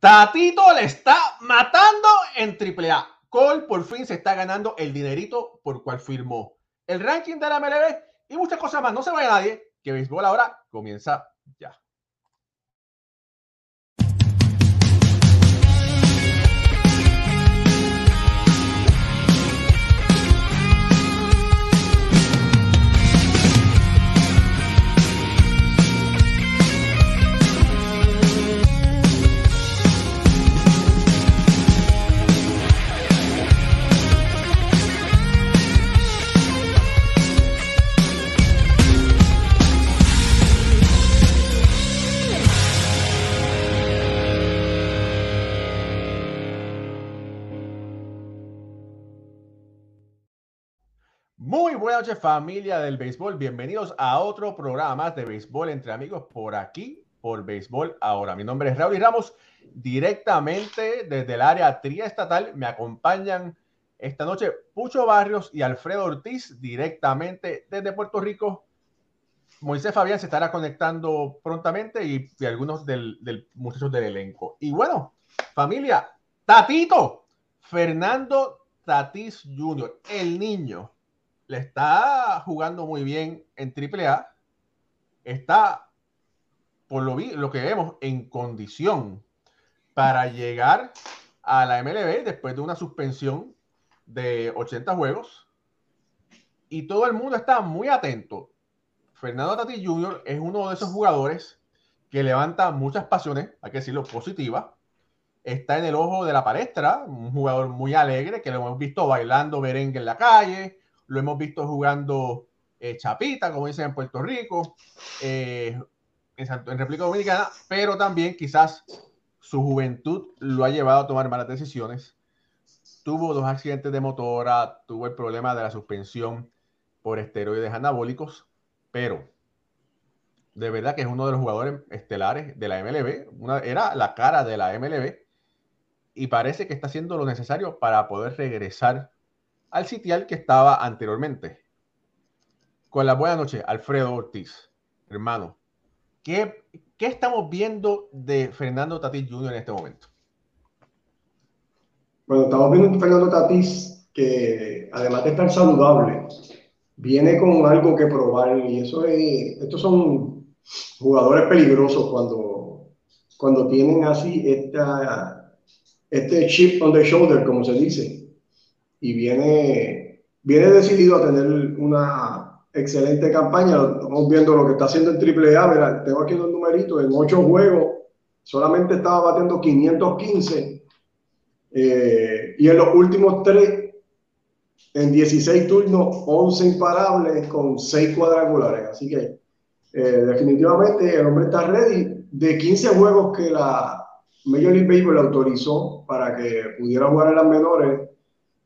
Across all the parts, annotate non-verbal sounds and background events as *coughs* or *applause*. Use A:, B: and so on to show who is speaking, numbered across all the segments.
A: Tatito le está matando en AAA. Cole por fin se está ganando el dinerito por cual firmó el ranking de la MLB y muchas cosas más. No se vaya nadie, que béisbol ahora comienza ya. Muy buenas noches familia del béisbol, bienvenidos a otro programa de béisbol entre amigos por aquí, por béisbol ahora. Mi nombre es Raúl y Ramos, directamente desde el área triestatal me acompañan esta noche Pucho Barrios y Alfredo Ortiz, directamente desde Puerto Rico. Moisés Fabián se estará conectando prontamente y, algunos del, del muchachos del elenco. Y bueno, familia, Tatito, Fernando Tatis Jr., el niño le está jugando muy bien en AAA. Está, por lo, que vemos, en condición para llegar a la MLB después de una suspensión de 80 juegos. Y todo el mundo está muy atento. Fernando Tatis Jr. es uno de esos jugadores que levanta muchas pasiones, hay que decirlo, positivas. Está en el ojo de la palestra, un jugador muy alegre que lo hemos visto bailando merengue en la calle, lo hemos visto jugando eh, chapita, como dicen en Puerto Rico, eh, en, República Dominicana, pero también quizás su juventud lo ha llevado a tomar malas decisiones. Tuvo dos accidentes de motora, tuvo el problema de la suspensión por esteroides anabólicos, pero de verdad que es uno de los jugadores estelares de la MLB, era la cara de la MLB y parece que está haciendo lo necesario para poder regresar al sitial que estaba anteriormente. Con la buena noche, Alfredo Ortiz, hermano. ¿Qué, ¿Qué estamos viendo de Fernando Tatis Jr. en este momento?
B: Bueno, estamos viendo un Fernando Tatis que, además de estar saludable, viene con algo que probar. Y eso es, estos son jugadores peligrosos cuando, cuando tienen así esta, este chip on the shoulder, como se dice y viene, viene decidido a tener una excelente campaña. Estamos viendo lo que está haciendo en AAA. Mira, tengo aquí unos numeritos. En ocho juegos solamente estaba batiendo 515. Eh, y en los últimos tres, en 16 turnos, 11 imparables con 6 cuadrangulares. Así que eh, definitivamente el hombre está ready. De 15 juegos que la Major League Baseball autorizó para que pudiera jugar en las menores,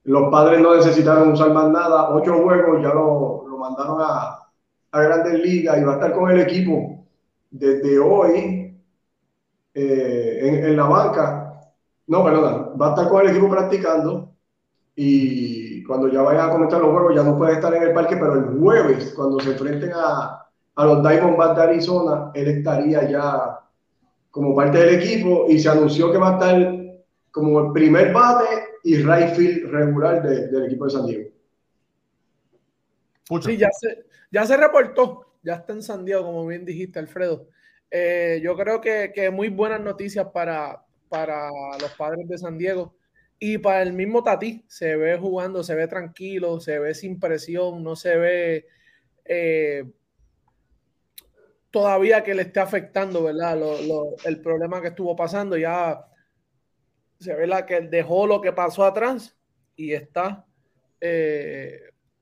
B: los padres no necesitaron usar más nada. Ocho juegos ya lo, lo mandaron a, a, Grandes Ligas y va a estar con el equipo desde hoy eh, en, en, la banca. No, perdón, va a estar con el equipo practicando y cuando ya vayan a comenzar los juegos ya no puede estar en el parque, pero el jueves, cuando se enfrenten a, a los Diamondbacks de Arizona, él estaría ya como parte del equipo y se anunció que va a estar como el primer bate y right field regular de, del equipo de San Diego.
C: Sí, ya se, ya se reportó, ya está en San Diego, como bien dijiste, Alfredo. Eh, yo creo que, que, muy buenas noticias para, para los padres de San Diego y para el mismo Tati. Se ve jugando, se ve tranquilo, se ve sin presión, no se ve eh, todavía que le esté afectando, ¿verdad? Lo, lo, el problema que estuvo pasando. Ya se ve la que dejó lo que pasó atrás y está eh,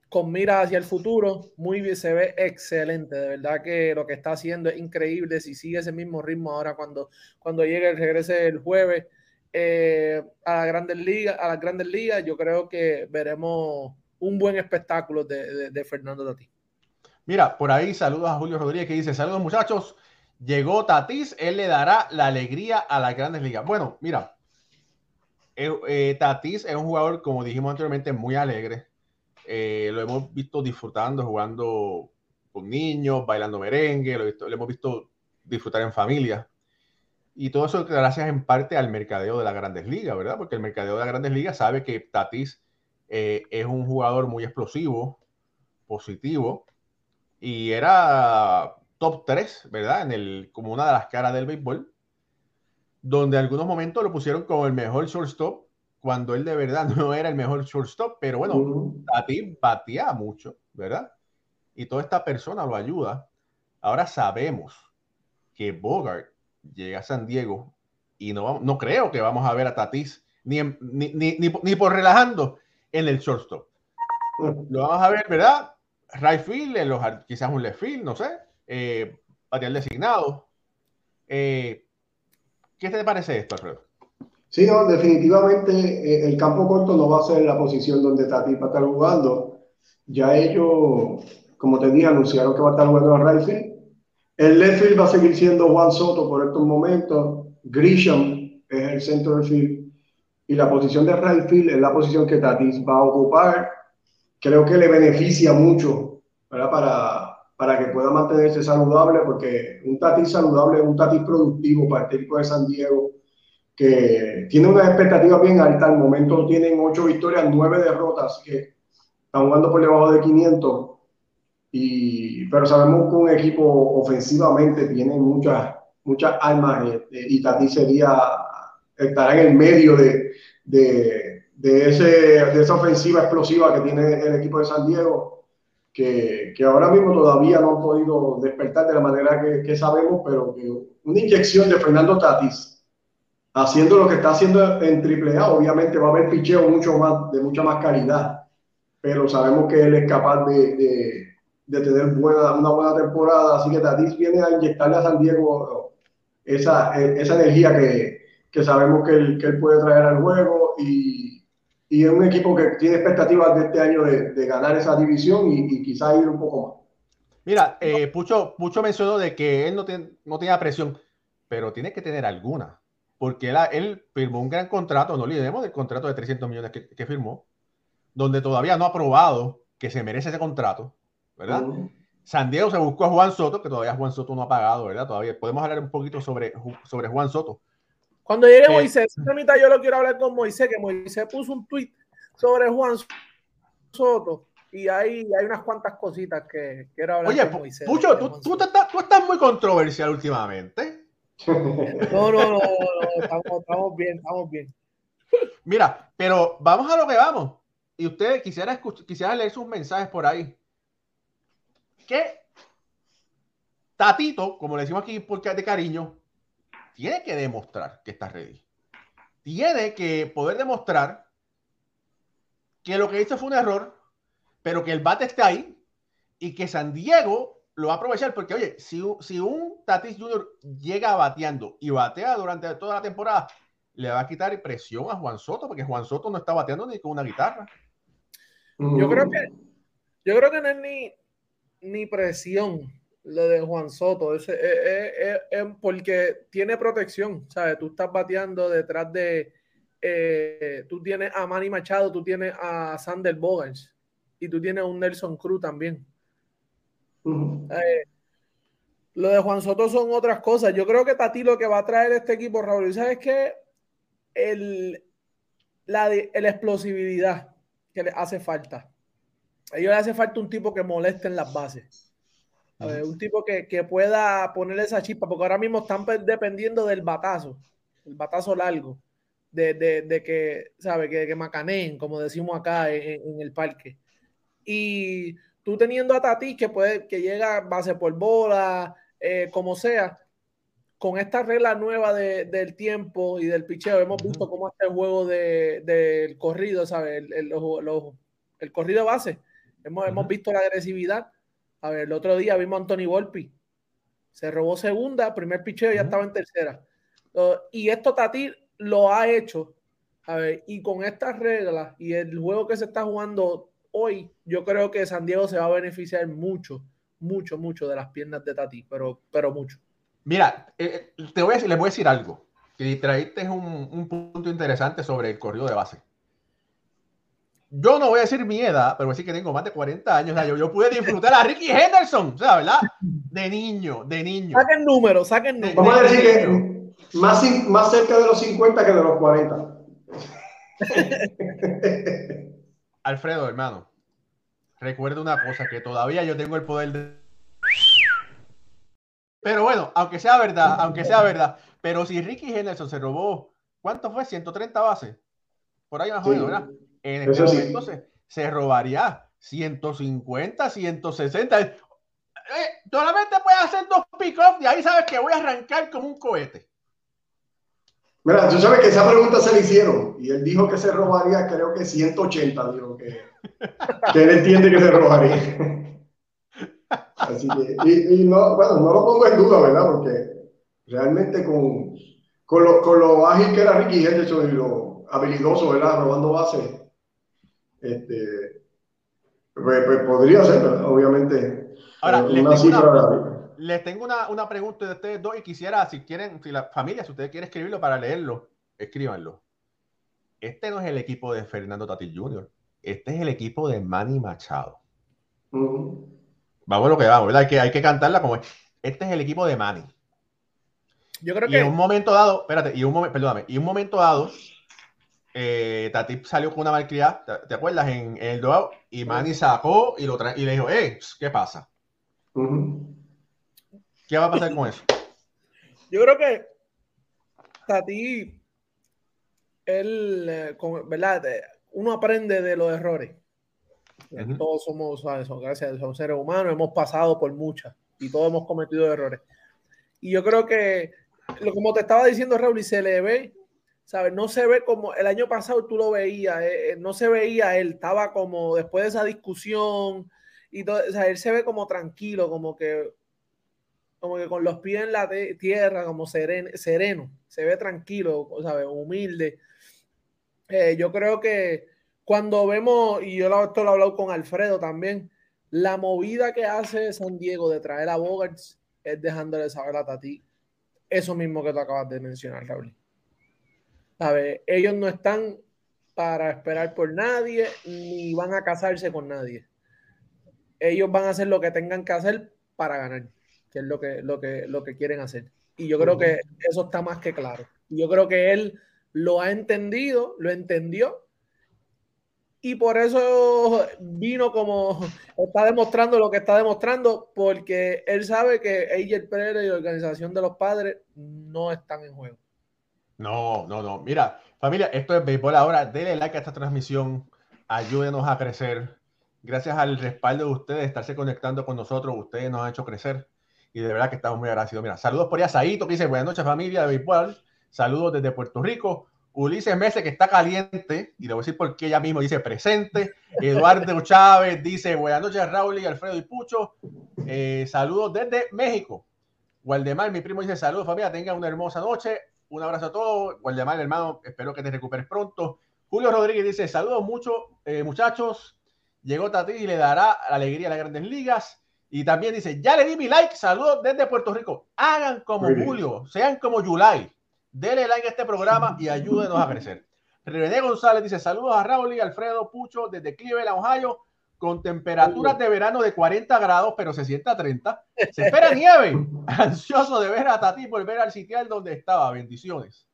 C: con mira hacia el futuro. Muy bien, se ve excelente. De verdad que lo que está haciendo es increíble. Si sigue ese mismo ritmo ahora cuando, cuando llegue el regrese el jueves eh, a las grandes ligas, a las grandes ligas, yo creo que veremos un buen espectáculo de, de, Fernando Tatís.
A: Mira, por ahí saludos a Julio Rodríguez que dice: Saludos muchachos. Llegó Tatís, él le dará la alegría a las grandes ligas. Bueno, mira, eh, Tatis es un jugador, como dijimos anteriormente, muy alegre. Eh, lo hemos visto disfrutando, jugando con niños, bailando merengue, lo, hemos visto disfrutar en familia. Y todo eso gracias en parte al mercadeo de las grandes ligas, ¿verdad? Porque el mercadeo de las grandes ligas sabe que Tatis eh, es un jugador muy explosivo, positivo, y era top 3, ¿verdad? En el, como una de las caras del béisbol, donde en algunos momentos lo pusieron como el mejor shortstop, cuando él de verdad *laughs* no era el mejor shortstop, pero bueno, Tatis batía mucho, ¿verdad? Y toda esta persona lo ayuda. Ahora sabemos que Bogart llega a San Diego y no, no creo que vamos a ver a Tatis ni, ni, ni, ni, por relajando en el shortstop. Lo vamos a ver, ¿verdad? Right field, en los, quizás un left field, no sé, eh, designado. Eh, ¿Qué te parece esto, Alfredo?
B: Sí, no, definitivamente eh, el campo corto no va a ser la posición donde Tatis va a estar jugando. Ya ellos, como te dije, anunciaron que va a estar jugando right field el left field va a seguir siendo Juan Soto por estos momentos. Grisham es el centro del field. Y la posición de right es la posición que Tatis va a ocupar. Creo que le beneficia mucho Para, para que pueda mantenerse saludable, porque un Tatis saludable es un Tatis productivo para el equipo de San Diego, que tiene unas expectativas bien altas. Al momento tienen ocho victorias, nueve derrotas, que están jugando por debajo de 500 y, pero sabemos que un equipo ofensivamente tiene muchas, muchas armas eh, eh, y Tati sería, estará en el medio de, de, de, ese, de esa ofensiva explosiva que tiene el equipo de San Diego, que, que ahora mismo todavía no han podido despertar de la manera que, que sabemos, pero que una inyección de Fernando Tatis haciendo lo que está haciendo en AAA, obviamente va a haber picheo mucho más, de mucha más calidad, pero sabemos que él es capaz de de tener buena, una buena temporada. Así que Tatis viene a inyectarle a San Diego esa, esa energía que, que sabemos él, que él, puede traer al juego y, y, es un equipo que tiene expectativas de este año de, de ganar esa división y, y quizás ir un poco más.
A: Mira, eh, Pucho, Pucho mencionó de que él no, tiene, no tenía presión, pero tiene que tener alguna, porque él, él, firmó un gran contrato, no olvidemos del contrato de 300 millones que, que firmó, donde todavía no ha probado que se merece ese contrato ¿verdad? San Diego se buscó a Juan Soto, que todavía Juan Soto no ha pagado, ¿verdad? Todavía podemos hablar un poquito sobre, sobre Juan Soto.
C: Cuando llegue eh, Moisés, mitad yo lo quiero hablar con Moisés, que Moisés puso un tweet sobre Juan Soto y ahí hay unas cuantas cositas que quiero hablar
A: Oye, con Moisés. Pucho, tú, tú, tú, estás muy controversial últimamente. *laughs*
C: No, no, no, no, estamos, estamos bien, estamos bien.
A: Mira, pero vamos a lo que vamos. Y usted quisiera, quisiera leer sus mensajes por ahí que Tatito, como le decimos aquí porque de cariño, tiene que demostrar que está ready. Tiene que poder demostrar que lo que hizo fue un error, pero que el bate está ahí y que San Diego lo va a aprovechar porque, oye, si, si un Tatis Jr. llega bateando y batea durante toda la temporada, le va a quitar presión a Juan Soto porque Juan Soto no está bateando ni con una guitarra.
C: Yo creo que yo creo que no es ni, ni presión lo de Juan Soto. Es, porque tiene protección, ¿sabes? Tú estás bateando detrás de. Eh, tú tienes a Manny Machado, tú tienes a Sander Bogans y tú tienes a un Nelson Cruz también. Eh, lo de Juan Soto son otras cosas. Yo creo que Tati lo que va a traer este equipo, Raúl, ¿sabes qué? El, la, explosividad que le hace falta a ellos les hace falta un tipo que moleste en las bases. Un tipo que, pueda ponerle esa chispa, porque ahora mismo están dependiendo del batazo, el batazo largo, de, que, ¿sabe? Que, que macaneen, como decimos acá en, el parque. Y tú teniendo a Tati que puede, que llega base por bola, eh, como sea, con esta regla nueva del tiempo y del picheo, hemos visto cómo está el juego del corrido, ¿sabes? El, el corrido base Hemos, visto la agresividad. A ver, el otro día vimos a Anthony Volpi. Se robó segunda, primer picheo, ya estaba en tercera. y esto Tati lo ha hecho. A ver, y con estas reglas y el juego que se está jugando hoy, yo creo que San Diego se va a beneficiar mucho, mucho, mucho de las piernas de Tati, pero, pero mucho.
A: Mira, eh, eh, te voy a decir, les voy a decir algo. Y traíste un, un punto interesante sobre el corrido de base yo no voy a decir mi edad, pero voy a decir que tengo más de 40 años. O sea, yo, yo pude disfrutar a Ricky Henderson, o sea, ¿verdad? De niño, de niño.
C: Saquen números, saquen números.
B: Vamos a decir que más, más cerca de los 50 que de los 40. *laughs*
A: Alfredo, hermano, recuerda una cosa, que todavía yo tengo el poder de... Pero bueno, aunque sea verdad, aunque sea verdad, pero si Ricky Henderson se robó, ¿cuánto fue? 130 bases. Por ahí más o menos, ¿verdad? En este momento se, robaría 150, 160. Eh, solamente puede hacer dos pick-off y ahí sabes que voy a arrancar como un cohete.
B: Mira, tú sabes que esa pregunta se le hicieron y él dijo que se robaría, creo que 180, dijo que, que él entiende que se robaría. Así que, y, no, bueno, no lo pongo en duda, ¿verdad? Porque realmente con, con, lo, con lo ágil que era Ricky Henderson y lo habilidoso, ¿verdad? Robando bases, este, pues, pues podría ser, obviamente.
A: Ahora, una cifra les tengo una, una, pregunta de ustedes dos y quisiera, si quieren, si la familia, si ustedes quieren escribirlo para leerlo, escríbanlo. Este no es el equipo de Fernando Tatis Jr., este es el equipo de Manny Machado. Vamos a lo que vamos, ¿verdad? Hay que, hay que cantarla como Este es el equipo de Manny. Yo creo y que. en un momento dado, espérate, y un momento, perdóname, y un momento dado, eh, Tatis salió con una malcriada, ¿te, acuerdas? En, el duelo, y Manny sacó y, lo y le dijo, eh, ¿qué pasa? ¿Qué va a pasar con eso? *laughs*
C: Yo creo que Tati, él, eh, ¿verdad? Uno aprende de los errores. Todos somos, Son, gracias, son seres humanos, hemos pasado por muchas y todos hemos cometido errores. Y yo creo que, como te estaba diciendo Raúl, y se le ve, ¿sabes? No se ve como el año pasado tú lo veías, eh, eh, no se veía él, estaba como después de esa discusión y todo, o sea, él se ve como tranquilo, como que como que con los pies en la tierra, como sereno, sereno, se ve tranquilo, ¿sabes? Humilde. Eh, yo creo que cuando vemos, y yo esto lo he hablado con Alfredo también, la movida que hace San Diego de traer a Bogarts es dejándole saber a Tati eso mismo que tú acabas de mencionar, Raúl. Ellos no están para esperar por nadie, ni van a casarse con nadie. Ellos van a hacer lo que tengan que hacer para ganar que es lo que, lo que, lo que quieren hacer. Y yo creo que eso está más que claro. Yo creo que él lo ha entendido, lo entendió. Y por eso vino como está demostrando lo que está demostrando, porque él sabe que Angel Pérez y la organización de los padres no están en juego.
A: No, no, no. Mira, familia, esto es béisbol ahora. Denle like a esta transmisión. Ayúdenos a crecer. Gracias al respaldo de ustedes, estarse conectando con nosotros, ustedes nos han hecho crecer y de verdad que estamos muy agradecidos. Mira, saludos por allá, Saito, que dice buenas noches familia de béisbol, saludos desde Puerto Rico. Ulises Mese, que está caliente, y le voy a decir por qué ella mismo dice presente. Eduardo *laughs* Chávez dice buenas noches, Raúl y Alfredo y Pucho. Eh, saludos desde México. Waldemar, mi primo, dice saludos, familia, tengan una hermosa noche. Un abrazo a todos. Waldemar, hermano, espero que te recuperes pronto. Julio Rodríguez dice saludos mucho, eh, muchachos. Llegó Tati y le dará la alegría a las grandes ligas. Y también dice, ya le di mi like, saludos desde Puerto Rico. Hagan como Julio, sean como Yulai. Denle like a este programa y ayúdenos a crecer. René González dice, saludos a Raúl y Alfredo Pucho desde Cleveland, Ohio, con temperaturas de verano de 40 grados, pero se sienta a 30. Se espera *laughs* nieve. Ansioso de ver a Tati volver al sitial donde estaba. Bendiciones.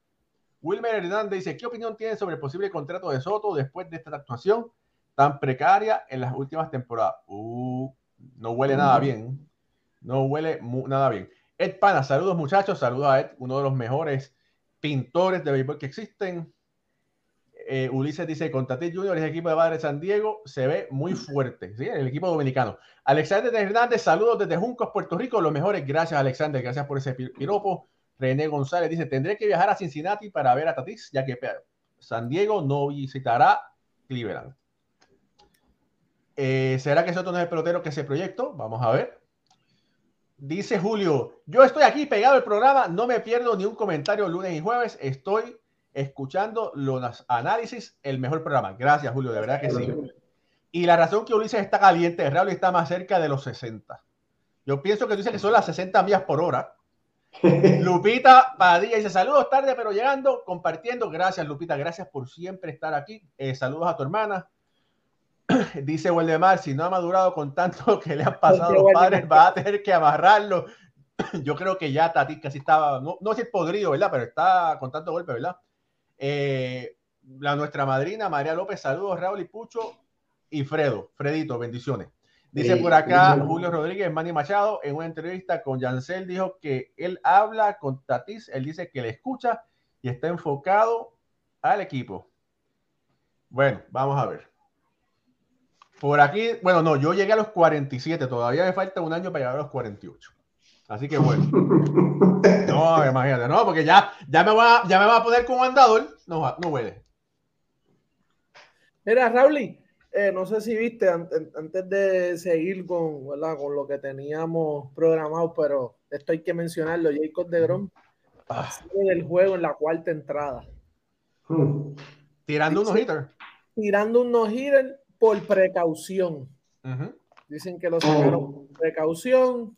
A: Wilmer Hernández dice, ¿qué opinión tiene sobre el posible contrato de Soto después de esta actuación tan precaria en las últimas temporadas? Uh, no huele nada bien. No huele nada bien. Ed Pana, saludos muchachos, saludos a Ed, uno de los mejores pintores de béisbol que existen. Eh, Ulises dice, con Tati Junior, el equipo de Padre San Diego se ve muy fuerte, ¿sí? el equipo dominicano. Alexander Hernández, saludos desde Juncos, Puerto Rico, los mejores. Gracias, Alexander, gracias por ese piropo. René González dice, tendré que viajar a Cincinnati para ver a Tatis, ya que San Diego no visitará Cleveland. Eh, ¿Será que Soto no es el pelotero que se proyectó? Vamos a ver. Dice Julio, yo estoy aquí pegado al programa, no me pierdo ni un comentario lunes y jueves, estoy escuchando los análisis, el mejor programa. Gracias, Julio, de verdad que sí. Y la razón que Ulises está caliente, Raúl está más cerca de los 60. Yo pienso que tú dices que son las 60 millas por hora. *laughs* Lupita Padilla dice saludos tarde, pero llegando, compartiendo. Gracias, Lupita, gracias por siempre estar aquí. Eh, saludos a tu hermana. *clears throat* Dice Waldemar, si no ha madurado con tanto *laughs* que le han pasado los padres, va a tener que amarrarlo. *clears throat* yo creo que ya Tatis casi estaba, no, no es el podrido, ¿verdad? Pero está con tanto golpe, ¿verdad? Eh, la nuestra madrina María López, saludos Raúl y Pucho y Fredo, Fredito, bendiciones. Dice por acá Julio Rodríguez, Manny Machado, en una entrevista con Yancel, dijo que él habla con Tatis, él dice que le escucha y está enfocado al equipo. Bueno, vamos a ver. Por aquí, bueno, no, yo llegué a los 47, todavía me falta un año para llegar a los 48. Así que bueno. No, imagínate, no, porque ya, ya, me, va, ya me va a poner como andador. No, no puede.
C: Mira, Raúl, eh, no sé si viste antes de seguir con, con lo que teníamos programado, pero esto hay que mencionarlo. Jacob de Grom ah. del juego en la cuarta entrada.
A: Tirando unos hitters.
C: Tirando unos hitters por precaución. Dicen que lo sacaron por precaución.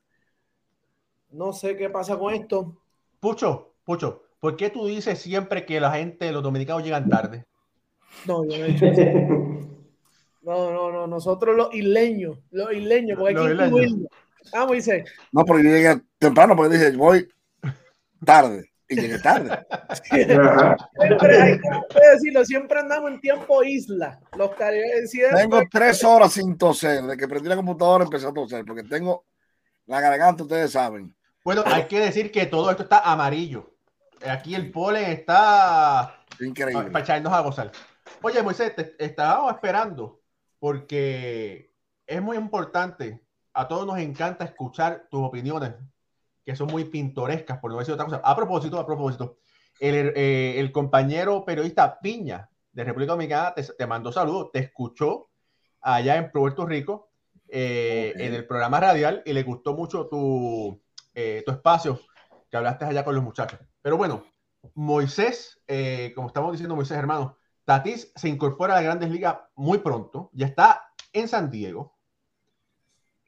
C: No sé qué pasa con esto.
A: Pucho, Pucho, ¿por qué tú dices siempre que la gente, los dominicanos llegan tarde?
C: No, yo no he dicho eso. *laughs* No, no, no, nosotros los isleños, los isleños, porque hay que incluirlo. Ah, dice.
D: No, porque yo llegué temprano, porque dije, voy tarde. Y llegué tarde.
C: siempre hay que decirlo, siempre andamos en tiempo isla. Los
D: Tengo tres horas sin toser. De que prendí la computadora empecé a toser, porque tengo la garganta, ustedes saben.
A: Bueno, hay que decir que todo esto está amarillo. Aquí el polen está
D: increíble
A: para echarnos a gozar. Oye, Moisés, te estábamos esperando porque es muy importante. A todos nos encanta escuchar tus opiniones, que son muy pintorescas, por no decir otra cosa. A propósito, a propósito, el, eh, compañero periodista Piña de República Dominicana te, mandó saludos, te escuchó allá en Puerto Rico eh, en el programa radial y le gustó mucho tu, eh, tu espacio que hablaste allá con los muchachos. Pero bueno, Moisés, eh, como estamos diciendo, Moisés hermano, Tatis se incorpora a las grandes ligas muy pronto, ya está en San Diego.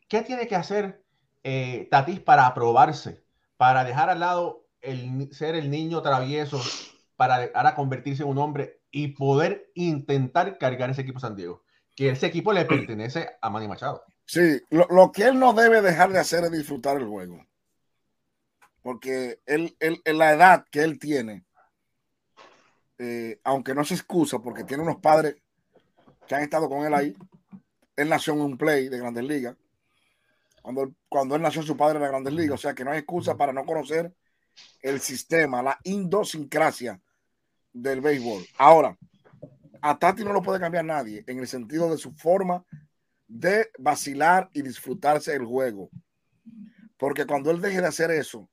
A: ¿Qué tiene que hacer eh, Tatis para aprobarse, para dejar al lado el ser el niño travieso, para ahora convertirse en un hombre y poder intentar cargar ese equipo San Diego? Que ese equipo le pertenece a Manny Machado.
D: Sí, lo, lo que él no debe dejar de hacer es disfrutar el juego porque él, en la edad que él tiene, eh, aunque no se excusa porque tiene unos padres que han estado con él ahí, él nació en un play de Grandes Ligas, cuando, cuando él nació su padre en la Grandes Ligas, o sea que no hay excusa para no conocer el sistema, la idiosincrasia del béisbol. Ahora, a Tati no lo puede cambiar nadie en el sentido de su forma de vacilar y disfrutarse el juego. Porque cuando él deje de hacer eso,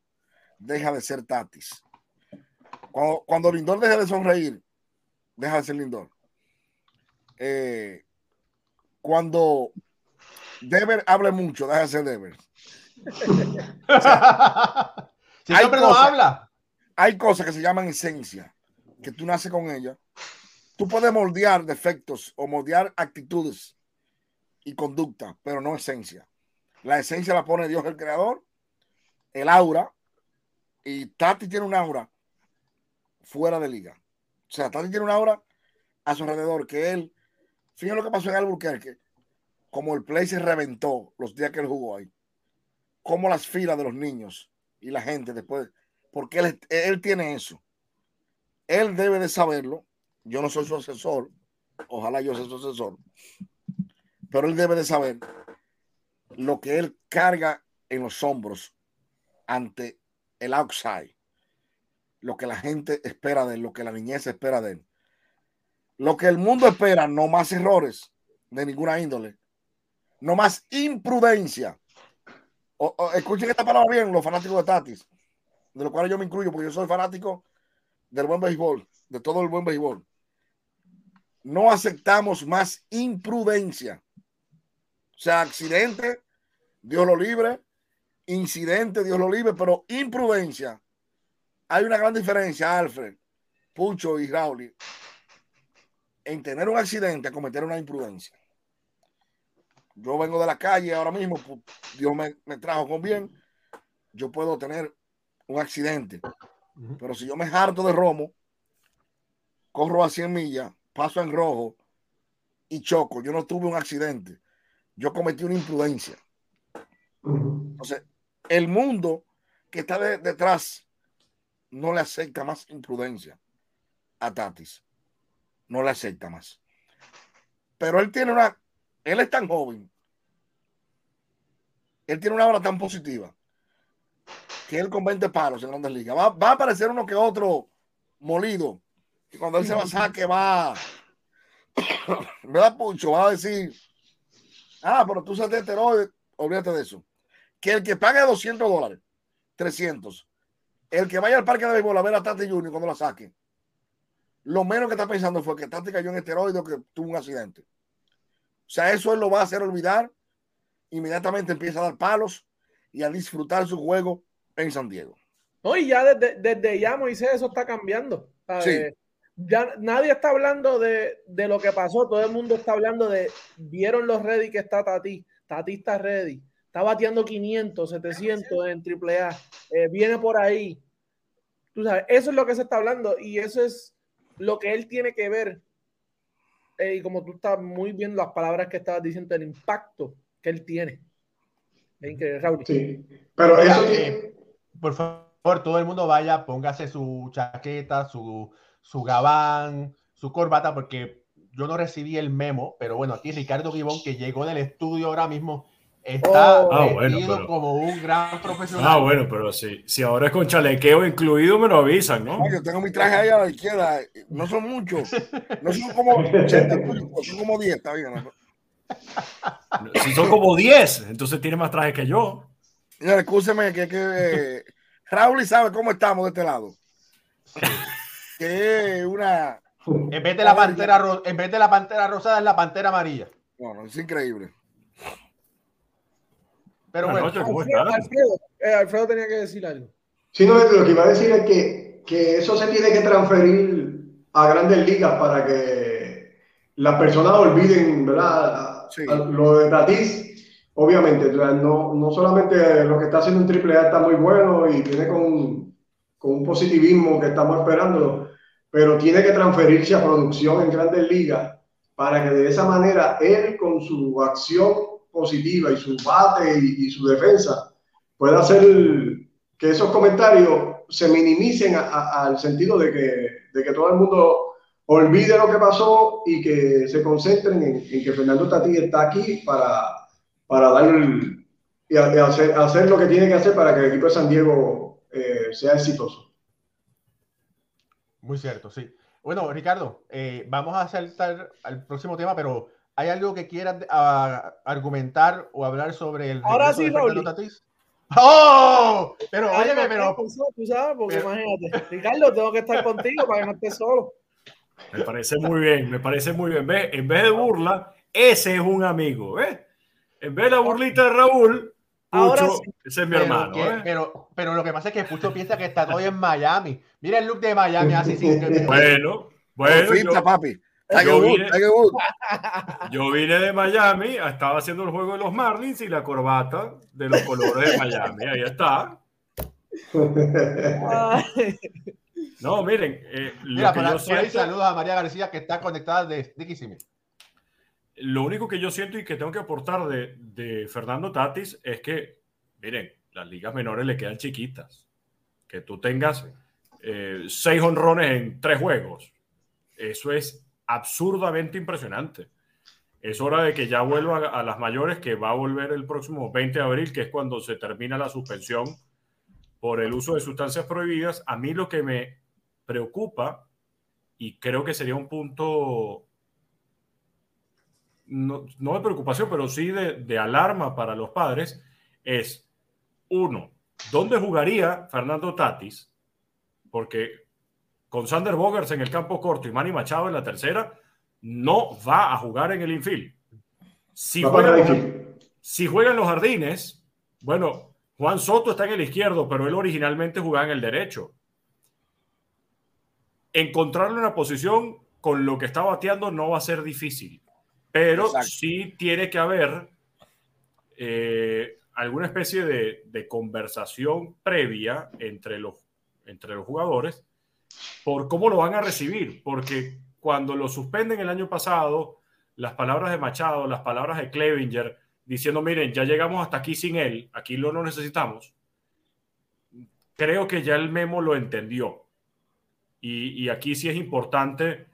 D: deja de ser Tatis. Cuando, cuando Lindor deja de sonreír, deja de ser Lindor. Eh, cuando Dever hable mucho, deja de ser Dever. *laughs*
A: si siempre no habla.
D: Hay cosas que se llaman esencia, que tú naces con ella. Tú puedes moldear defectos o moldear actitudes y conducta, pero no esencia. La esencia la pone Dios el creador, el aura, y Tati tiene un aura fuera de liga. O sea, Tati tiene una aura a su alrededor que él, fíjense lo que pasó en Albuquerque, como el play se reventó los días que él jugó ahí, como las filas de los niños y la gente después, porque él, él tiene eso. Él debe de saberlo. Yo no soy su asesor, ojalá yo sea su asesor, pero él debe de saber lo que él carga en los hombros ante el outside, lo que la gente espera de él, lo que la niñez espera de él. Lo que el mundo espera, no más errores de ninguna índole, no más imprudencia. escuchen esta palabra bien, los fanáticos de Tatis, de lo cual yo me incluyo, porque yo soy fanático del buen béisbol, de todo el buen béisbol. No aceptamos más imprudencia. O sea, accidente, Dios lo libre, incidente, Dios lo libre, pero imprudencia. Hay una gran diferencia, Alfred, Pucho y Raúl, en tener un accidente a cometer una imprudencia. Yo vengo de la calle ahora mismo, pues, Dios me, trajo con bien, yo puedo tener un accidente. Pero si yo me harto de romo, corro a 100 millas, paso en rojo y choco, yo no tuve un accidente, yo cometí una imprudencia. Entonces, el mundo que está detrás no le acepta más imprudencia a Tatis. No le acepta más. Pero él tiene una, él es tan joven, él tiene una obra tan positiva que él con 20 palos en Grandes Ligas. Va, va a aparecer uno que otro molido. Y cuando él se va a *laughs* saque, va. *coughs* ¿Verdad, Pucho? Va a decir. Ah, pero tú sabes de. Olvídate de eso. Que el que pague 200 dólares, 300, el que vaya al parque de béisbol a ver a Tati Junior cuando la saque, lo menos que está pensando fue que Tati cayó en esteroides o que tuvo un accidente. O sea, eso él lo va a hacer olvidar. Inmediatamente empieza a dar palos y a disfrutar su juego en San Diego.
C: Hoy ya desde, desde ya Moisés eso está cambiando. Ya nadie está hablando de, lo que pasó, todo el mundo está hablando de, vieron los ready que está Tati, Tati está ready, está bateando 500, 700 en AAA, eh, viene por ahí. Tú sabes, eso es lo que se está hablando y eso es lo que él tiene que ver. Eh, y como tú estás muy bien las palabras que estabas diciendo, el impacto que él tiene. Es increíble, Raúl.
B: Sí, pero eso
A: por favor, todo el mundo vaya, póngase su chaqueta, su, su gabán, su corbata, porque yo no recibí el memo, pero bueno, aquí Ricardo Gibón, que llegó del estudio ahora mismo, está oh. ah, como un gran profesional.
E: Ah, bueno, pero sí, si ahora es con chalequeo incluido, me lo avisan, ¿no?
D: yo tengo mi traje ahí a la izquierda, no son muchos, no son como *laughs* 80, son como 10, está bien.
E: Si son como 10, entonces tiene más traje que yo.
D: Señor, escúcheme que, que Raúl y sabe cómo estamos de este lado. *laughs* que una.
A: En vez de la pantera, en vez de la pantera rosada es la pantera amarilla.
D: Bueno, es increíble.
C: Pero bueno, Alfredo, eh, Alfredo, tenía que decir algo.
B: Sí, no, lo que iba a decir es que, que eso se tiene que transferir a grandes ligas para que las personas olviden, ¿verdad? Lo de Tatis obviamente, no, no solamente lo que está haciendo en AAA está muy bueno y viene con, con un positivismo que estamos esperando, pero tiene que transferirse a producción en grandes ligas para que de esa manera él con su acción positiva y su bate y, su defensa pueda hacer que esos comentarios se minimicen al sentido de que, de que todo el mundo olvide lo que pasó y que se concentren en, que Fernando Tati está aquí para para dar y, hacer, hacer, lo que tiene que hacer para que el equipo de San Diego eh, sea exitoso.
A: Muy cierto, sí. Bueno, Ricardo, eh, vamos a saltar al próximo tema, pero ¿hay algo que quieras argumentar o hablar sobre el
C: Ahora sí, Raúl.
A: ¡Oh! Pero, óyeme, pero.
C: Tú sabes, porque imagínate. Ricardo, tengo que estar contigo para que no estés solo.
E: Me parece muy bien, me parece muy bien. En vez de burla, ese es un amigo, ¿eh? En vez de la burlita de Raúl, Pucho, ese es mi hermano.
A: ¿eh? pero, pero lo que pasa es que Pucho piensa que está todavía en Miami. Mira el look de Miami así *laughs*
E: Bueno, bueno. yo, papi. Yo vine, *laughs* yo vine, de Miami, estaba haciendo el juego de los Marlins y la corbata de los colores de Miami. Ahí está. *laughs* No, miren. Eh,
A: Mira, saludos a María García que está conectada de Dickie
E: lo único que yo siento y que tengo que aportar de, Fernando Tatis es que, miren, las ligas menores le quedan chiquitas. Que tú tengas eh, seis honrones en tres juegos. Eso es absurdamente impresionante. Es hora de que ya vuelva a, las mayores, que va a volver el próximo 20 de abril, que es cuando se termina la suspensión por el uso de sustancias prohibidas. A mí lo que me preocupa, y creo que sería un punto no, de preocupación, pero sí de, alarma para los padres, es, uno, ¿dónde jugaría Fernando Tatis? Porque con Sander Bogers en el campo corto y Manny Machado en la tercera, no va a jugar en el infield. Si, si juega en los jardines, bueno, Juan Soto está en el izquierdo, pero él originalmente jugaba en el derecho. Encontrarle una posición con lo que está bateando no va a ser difícil. Pero sí tiene que haber eh, alguna especie de, conversación previa entre los, entre los jugadores por cómo lo van a recibir. Porque cuando lo suspenden el año pasado, las palabras de Machado, las palabras de Clevinger, diciendo, miren, ya llegamos hasta aquí sin él, aquí lo no necesitamos, creo que ya el memo lo entendió. Y, aquí sí es importante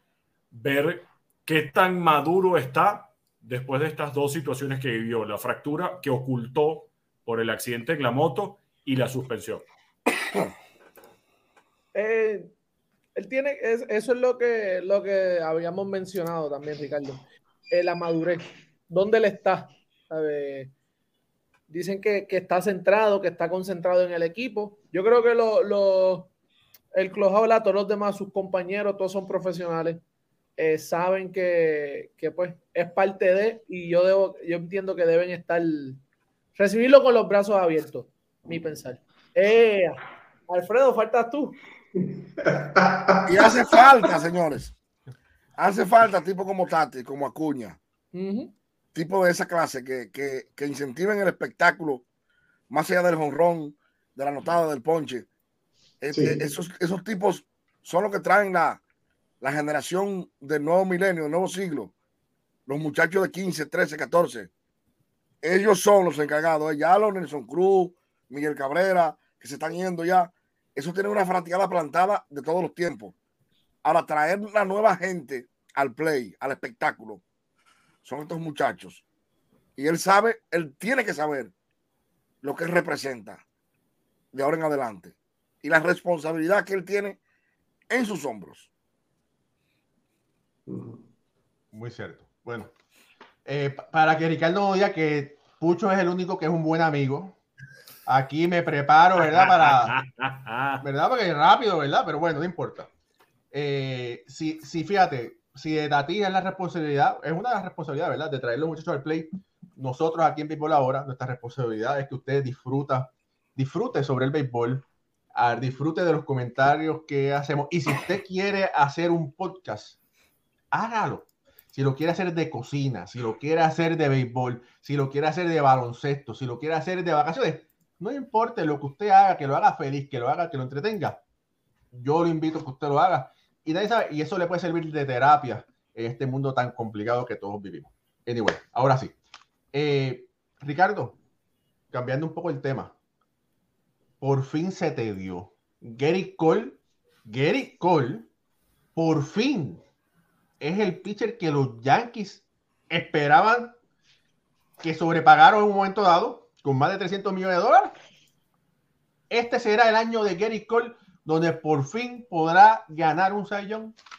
E: ver qué tan maduro está después de estas dos situaciones que vivió, la fractura que ocultó por el accidente en la moto y la suspensión.
C: Eh, él tiene, eso es lo que, lo que habíamos mencionado también, Ricardo. Eh, la madurez. ¿Dónde él está? Dicen que, que, está centrado, que está concentrado en el equipo. Yo creo que lo, lo el Clojabla, todos los demás, sus compañeros, todos son profesionales. Eh, saben que, que, pues es parte de, y yo debo, yo entiendo que deben estar, recibirlo con los brazos abiertos, mi pensar. Eh, Alfredo, faltas tú.
D: Y hace falta, señores. Hace falta tipo como Tati, como Acuña. Tipo de esa clase que, que, que, incentiven el espectáculo, más allá del jonrón, de la notada, del ponche. Este, esos, esos tipos son los que traen la, la generación del nuevo milenio, del nuevo siglo. Los muchachos de 15, 13, 14. Ellos son los encargados. Ya los Nelson Cruz, Miguel Cabrera, que se están yendo ya eso tiene una fanaticada plantada de todos los tiempos. Ahora, traer la nueva gente al play, al espectáculo, son estos muchachos. Y él sabe, él tiene que saber lo que él representa de ahora en adelante y la responsabilidad que él tiene en sus hombros.
A: Muy cierto. Bueno, eh, para que Ricardo no diga que Pucho es el único que es un buen amigo, Aquí me preparo, ¿verdad? Para, *laughs* ¿verdad? Porque rápido, ¿verdad? Pero bueno, no importa. Eh, si, si, fíjate, si de Tati es la responsabilidad, es una responsabilidad, ¿verdad? De traer los muchachos al play. Nosotros aquí en Béisbol ahora, nuestra responsabilidad es que usted disfruta, disfrute sobre el béisbol, disfrute de los comentarios que hacemos. Y si usted quiere hacer un podcast, hágalo. Si lo quiere hacer de cocina, si lo quiere hacer de béisbol, si lo quiere hacer de baloncesto, si lo quiere hacer de vacaciones, no importa lo que usted haga, que lo haga feliz, que lo haga, que lo entretenga. Yo lo invito a que usted lo haga. Y, y eso le puede servir de terapia en este mundo tan complicado que todos vivimos. Anyway, ahora sí. Eh, Ricardo, cambiando un poco el tema. Por fin se te dio. Gary Cole, Gary Cole, por fin es el pitcher que los Yankees esperaban que sobrepagaron en un momento dado con más de 300 millones de dólares. Este será el año de Gary Cole, donde por fin podrá ganar un Cy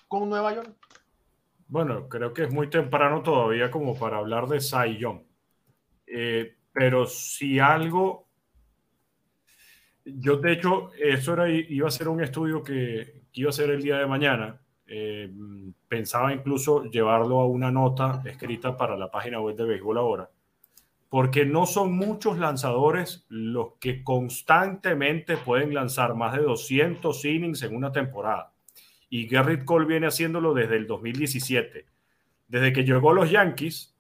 A: con Nueva York.
E: Bueno, creo que es muy temprano todavía como para hablar de Cy eh, pero si algo, yo de hecho, eso era, iba a ser un estudio que, iba a ser el día de mañana. Eh, pensaba incluso llevarlo a una nota escrita para la página web de Béisbol Ahora porque no son muchos lanzadores los que constantemente pueden lanzar más de 200 innings en una temporada. Y Garrett Cole viene haciéndolo desde el 2017. Desde que llegó a los Yankees,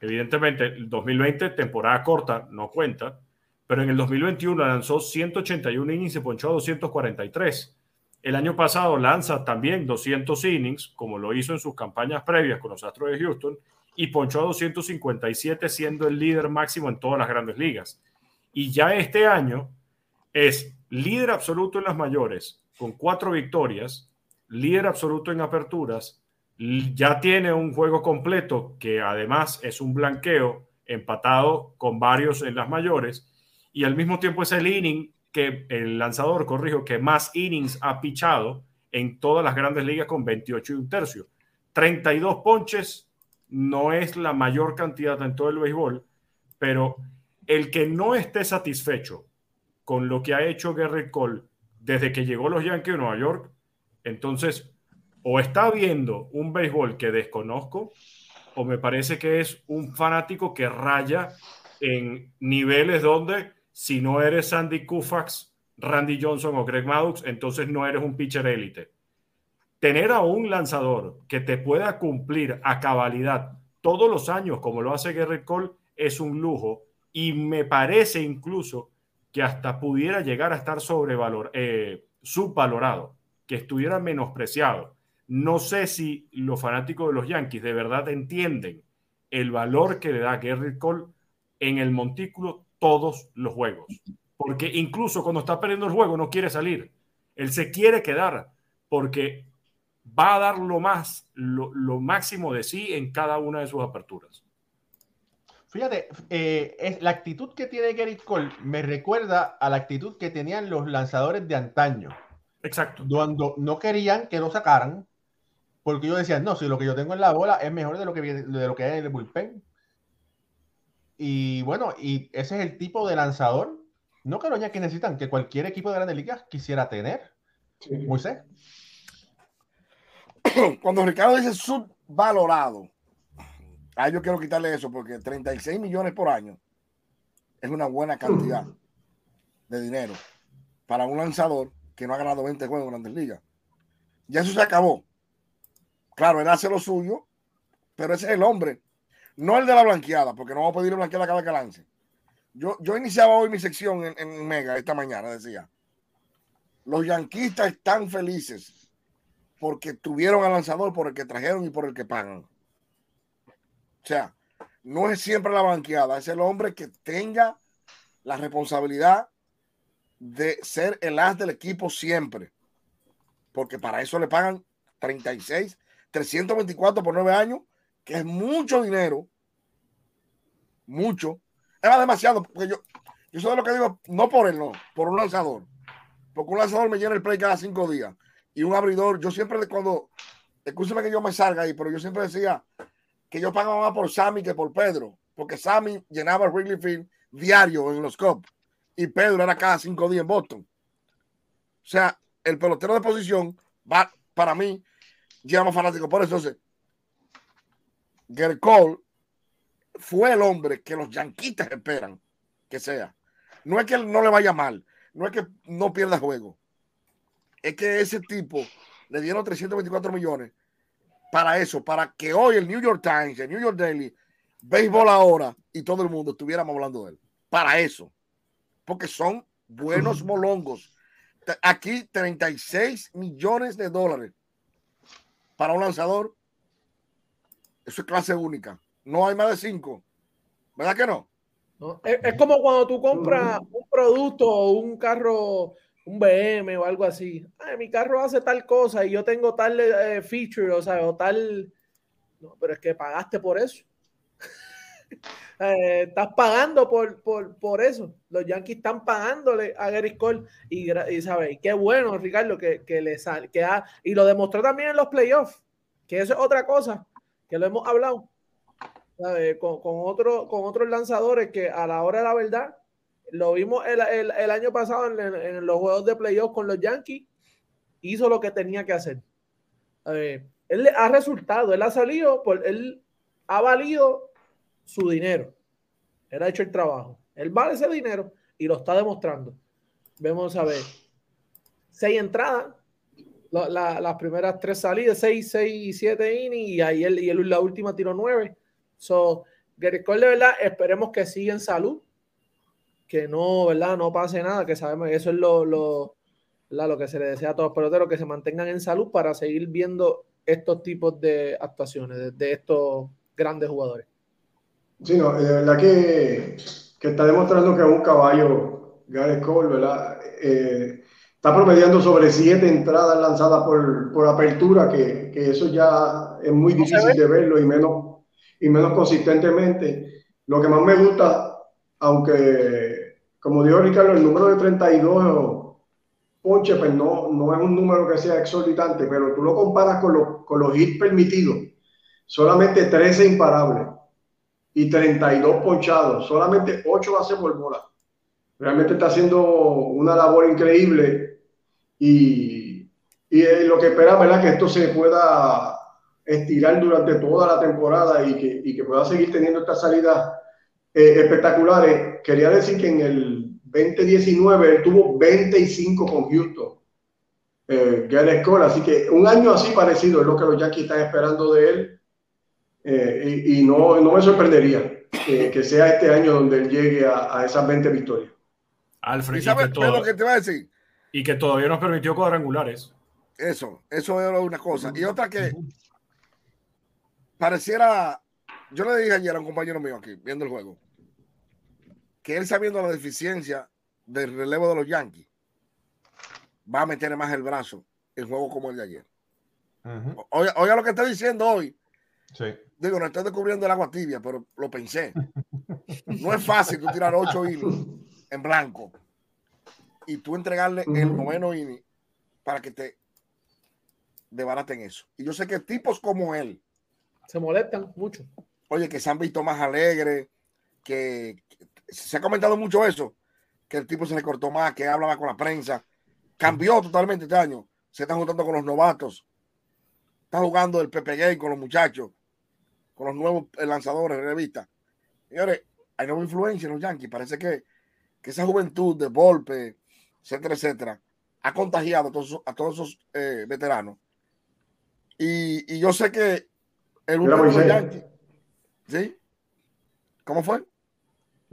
E: evidentemente el 2020, temporada corta, no cuenta, pero en el 2021 lanzó 181 innings y ponchó a 243. El año pasado lanza también 200 innings, como lo hizo en sus campañas previas con los Astros de Houston, y ponchó a 257 siendo el líder máximo en todas las grandes ligas. Y ya este año es líder absoluto en las mayores con cuatro victorias, líder absoluto en aperturas, ya tiene un juego completo que además es un blanqueo empatado con varios en las mayores y al mismo tiempo es el inning que el lanzador, corrijo, que más innings ha pichado en todas las grandes ligas con 28 y un tercio. 32 ponches, no es la mayor cantidad en todo el béisbol, pero el que no esté satisfecho con lo que ha hecho Garrett Cole desde que llegó los Yankees de Nueva York, entonces o está viendo un béisbol que desconozco o me parece que es un fanático que raya en niveles donde si no eres Sandy Koufax, Randy Johnson o Greg Maddux, entonces no eres un pitcher élite tener a un lanzador que te pueda cumplir a cabalidad todos los años, como lo hace Garrett Cole, es un lujo y me parece incluso que hasta pudiera llegar a estar sobrevalor, eh, subvalorado, que estuviera menospreciado. No sé si los fanáticos de los Yankees de verdad entienden el valor que le da Garrett Cole en el montículo todos los juegos porque incluso cuando está perdiendo el juego no quiere salir. Él se quiere quedar porque va a dar lo más, lo, lo máximo de sí en cada una de sus aperturas.
A: Fíjate, eh, es, la actitud que tiene Gary Cole me recuerda a la actitud que tenían los lanzadores de antaño.
E: Exacto.
A: Cuando no querían que lo sacaran, porque ellos decían, no, si lo que yo tengo en la bola es mejor de lo que, de lo que hay en el bullpen. Y bueno, y ese es el tipo de lanzador, no que Yankees necesitan, que cualquier equipo de grandes ligas quisiera tener.
B: Sí.
A: Moisés. *clears throat*
D: Cuando Ricardo dice subvalorado, a yo quiero quitarle eso porque 36 millones por año es una buena cantidad de dinero para un lanzador que no ha ganado 20 juegos en Grandes Ligas. Ya eso se acabó. Claro, él hace lo suyo, pero ese es el hombre, no el de la blanqueada, porque no vamos a pedir blanqueada cada que lance. Yo, yo iniciaba hoy mi sección en, en Mega esta mañana, decía, los yanquistas están felices porque tuvieron al lanzador por el que trajeron y por el que pagan. O sea, no es siempre la banqueada, es el hombre que tenga la responsabilidad de ser el as del equipo siempre. Porque para eso le pagan 36, 324 por nueve años, que es mucho dinero. Mucho. Era demasiado. Porque yo, yo sé lo que digo, no por él, no, por un lanzador. Porque un lanzador me llena el play cada cinco días. Y un abridor, yo siempre cuando, escúcheme que yo me salga ahí, pero yo siempre decía, que yo pagaba más por Sammy que por Pedro, porque Sammy llenaba Wrigley Field diario en los Cubs y Pedro era cada cinco días en Boston. O sea, el pelotero de posición va, para mí, lleva más fanático. Por eso, entonces, fue el hombre que los yanquitas esperan que sea. No es que él no le vaya mal, no es que no pierda juego. Es que ese tipo le dieron 324 millones para eso, para que hoy el New York Times, el New York Daily, Béisbol ahora y todo el mundo estuviéramos hablando de él. Para eso. Porque son buenos molongos. Aquí 36 millones de dólares para un lanzador. Eso es clase única. No hay más de cinco. ¿Verdad que no?
C: no es, es, como cuando tú compras un producto o un carro un BM o algo así. Mi carro hace tal cosa y yo tengo tal eh, feature, o sea, o tal. No, pero es que pagaste por eso. *laughs* eh, estás pagando por, por, por, eso. Los Yankees están pagándole a Gary Cole y, y ¿sabes? qué bueno, Ricardo, que, que le sale. Que ha, y lo demostró también en los playoffs, que eso es otra cosa, que lo hemos hablado. Con, con, otro, con otros lanzadores que a la hora de la verdad lo vimos el, el, el año pasado en, en, los juegos de playoff con los Yankees. Hizo lo que tenía que hacer. Eh, él ha resultado, él ha salido, por, él ha valido su dinero. Él ha hecho el trabajo. Él vale ese dinero y lo está demostrando. Vemos a ver. Seis entradas, la, la, las primeras tres salidas, seis, seis y siete innings, y ahí él, y él, la última tiró nueve. So, Cole, de verdad, esperemos que siga en salud que no, ¿verdad? No pase nada, que sabemos que eso es lo, lo, lo que se le desea a todos los peloteros, que se mantengan en salud para seguir viendo estos tipos de actuaciones de, de estos grandes jugadores.
B: Sí, no, de verdad que, que está demostrando que es un caballo, Gareth Cole, ¿verdad? Eh, está promediando sobre siete entradas lanzadas por, por apertura, que, que, eso ya es muy difícil de verlo y menos, y menos consistentemente. Lo que más me gusta, aunque, como dijo Ricardo, el número de 32 ponche, pues no, no es un número que sea exorbitante, pero tú lo comparas con los, con los hits permitidos, solamente 13 imparables y 32 ponchados, solamente 8 bases por bola. Realmente está haciendo una labor increíble y, y lo que espera, ¿verdad? Que esto se pueda estirar durante toda la temporada y que, y que pueda seguir teniendo estas salidas eh, espectaculares. Quería decir que en el 2019 él tuvo 25 con Houston, eh, Gareth Cole, así que un año así parecido es lo que los Yankees están esperando de él eh, y, y no, no, me sorprendería que, que, sea este año donde él llegue a, a esas 20 victorias.
D: Alfred, ¿Y sabes qué es lo que te va a decir?
E: Y que todavía nos permitió cuadrangulares.
D: Eso, eso era una cosa. Y otra que pareciera, yo le dije ayer a un compañero mío aquí, viendo el juego, que él sabiendo la deficiencia del relevo de los Yankees va a meter más el brazo en juego como el de ayer.
A: Ujú.
D: Oiga, oiga lo que estoy diciendo hoy.
A: Sí.
D: Digo, no estoy descubriendo el agua tibia, pero lo pensé. *laughs* No es fácil tú tirar ocho innings en blanco y tú entregarle el
B: Ujú.
D: noveno inning para que te desbaraten eso. Y yo sé que tipos como él,
C: Se molestan mucho.
D: oye, que se han visto más alegres, que, que se ha comentado mucho eso, que el tipo se le cortó más, que hablaba con la prensa, cambió totalmente este año, se está juntando con los novatos, está jugando el Pepe Gay con los muchachos, con los nuevos eh, lanzadores de revista. Señores, hay nueva influencia en los Yankees, parece que, que esa juventud de golpe, etcétera, etcétera, ha contagiado a todos, esos- a todos esos eh, veteranos. Y, y yo sé que el último ¿sí? ¿Cómo fue?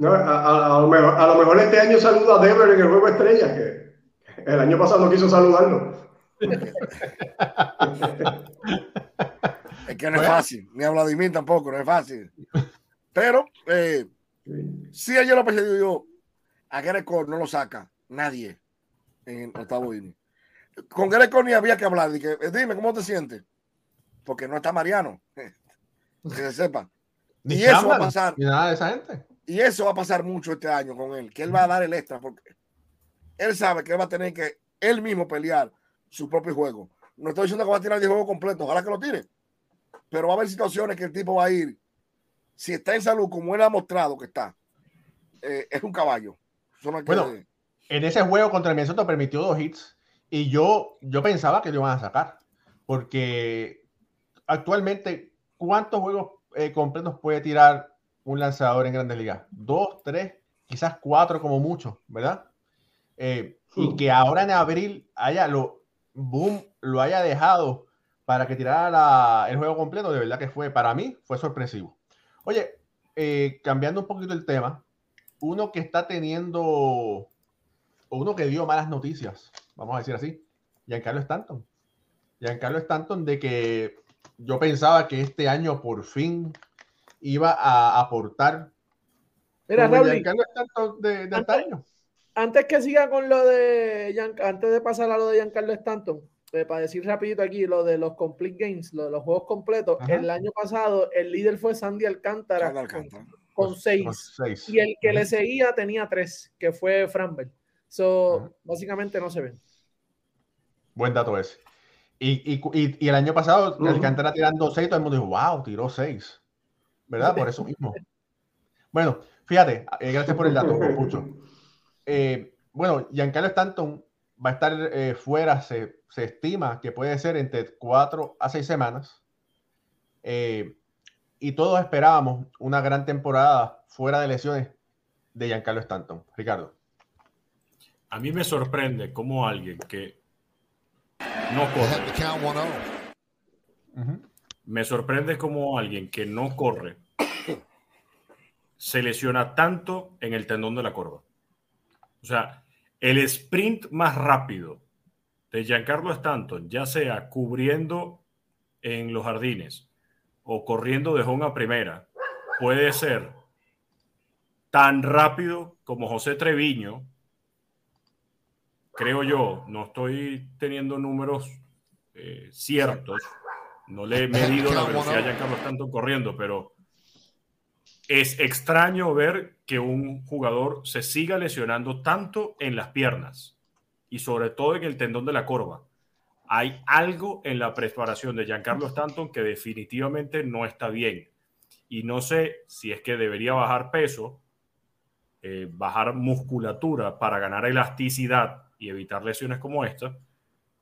B: No, a, a- a lo mejor, a lo mejor este año saluda a Dever en el juego estrella, que el año pasado no quiso saludarlo. *laughs*
D: Es que no es fácil, ni a Vladimir tampoco, no es fácil. Pero eh, sí, ayer lo pensé, yo, a Cole no lo saca nadie en el octavo inning. Con Cole ni había que hablar, dije, eh, dime, ¿cómo te sientes? Porque no está Mariano, *laughs* que se sepa.
A: Ni
D: Y eso va a pasar.
A: Ni nada de esa gente.
D: Y eso va a pasar mucho este año con él, que él va a dar el extra, porque él sabe que él va a tener que él mismo pelear su propio juego. No estoy diciendo que va a tirar el juego completo, ojalá que lo tire, pero va a haber situaciones que el tipo va a ir, si está en salud, como él ha mostrado que está, eh, es un caballo. Eso no hay que-
A: Bueno, En ese juego contra el Minnesota permitió dos hits y yo, yo pensaba que lo iban a sacar porque actualmente, ¿cuántos juegos eh, completos puede tirar un lanzador en Grandes Ligas? Dos, tres, quizás cuatro como mucho, ¿verdad? Eh, y que ahora en abril haya lo, boom, lo haya dejado para que tirara la- el juego completo, de verdad que fue, para mí, fue sorpresivo. Oye, eh, cambiando un poquito el tema, uno que está teniendo, o uno que dio malas noticias, vamos a decir así, Giancarlo Stanton. Giancarlo Stanton de que yo pensaba que este año por fin iba a aportar
C: Mira, Raúl,
A: Giancarlo Stanton de, de
C: Antes-
A: antaño.
C: antes que siga con lo de Gian- antes de pasar a lo de Giancarlo Stanton, eh, para decir rapidito aquí lo de los complete games, lo de los juegos completos,
A: Ajá.
C: el año pasado el líder fue Sandy Alcántara con,
D: Alcántara.
C: con
A: Con
C: seis
A: seis.
C: y el que
A: Ujú.
C: le seguía tenía tres, que fue Framberg. So,
A: Ajá.
C: básicamente no se ven.
A: Buen dato ese. Y, y, y- y el año pasado. Alcántara tirando 6, todo el mundo dijo, wow, tiró 6. ¿Verdad? Por eso mismo. Bueno, fíjate, eh, gracias por el dato, *laughs* Pucho. Eh, bueno, Giancarlo Stanton va a estar eh, fuera, se, se estima que puede ser entre 4 a 6 semanas. Eh, y todos esperábamos una gran temporada fuera de lesiones de Giancarlo Stanton. Ricardo.
E: A mí me sorprende cómo alguien que no corre,
F: count 1-0.
A: Ujú.
E: Me sorprende cómo alguien que no corre se lesiona tanto en el tendón de la corva. O sea, el sprint más rápido de Giancarlo Stanton, ya sea cubriendo en los jardines o corriendo de home a primera, puede ser tan rápido como José Treviño, creo yo, no estoy teniendo números eh, ciertos, no le he *laughs* medido la velocidad a Giancarlo Stanton corriendo, pero es extraño ver que un jugador se siga lesionando tanto en las piernas y sobre todo en el tendón de la corva. Hay algo en la preparación de Giancarlo Stanton que definitivamente no está bien. Y no sé si es que debería bajar peso, eh, bajar musculatura para ganar elasticidad y evitar lesiones como esta,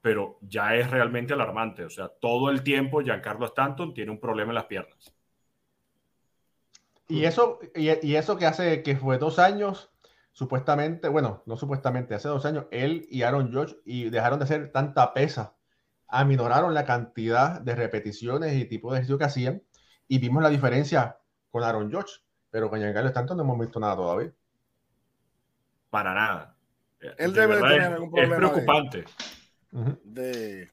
E: pero ya es realmente alarmante. O sea, todo el tiempo Giancarlo Stanton tiene un problema en las piernas.
A: Y eso, y, y eso que hace que fue dos años, supuestamente, bueno, no supuestamente, hace dos años, él y Aaron George y dejaron de hacer tanta pesa, aminoraron la cantidad de repeticiones y tipo de ejercicio que hacían, y vimos la diferencia con Aaron George, pero con Giancarlo Stanton no hemos visto nada todavía.
E: Para nada.
D: Él
E: De
D: debe de
E: verdad
D: tener
E: es-
D: algún
E: es
D: problema de- de,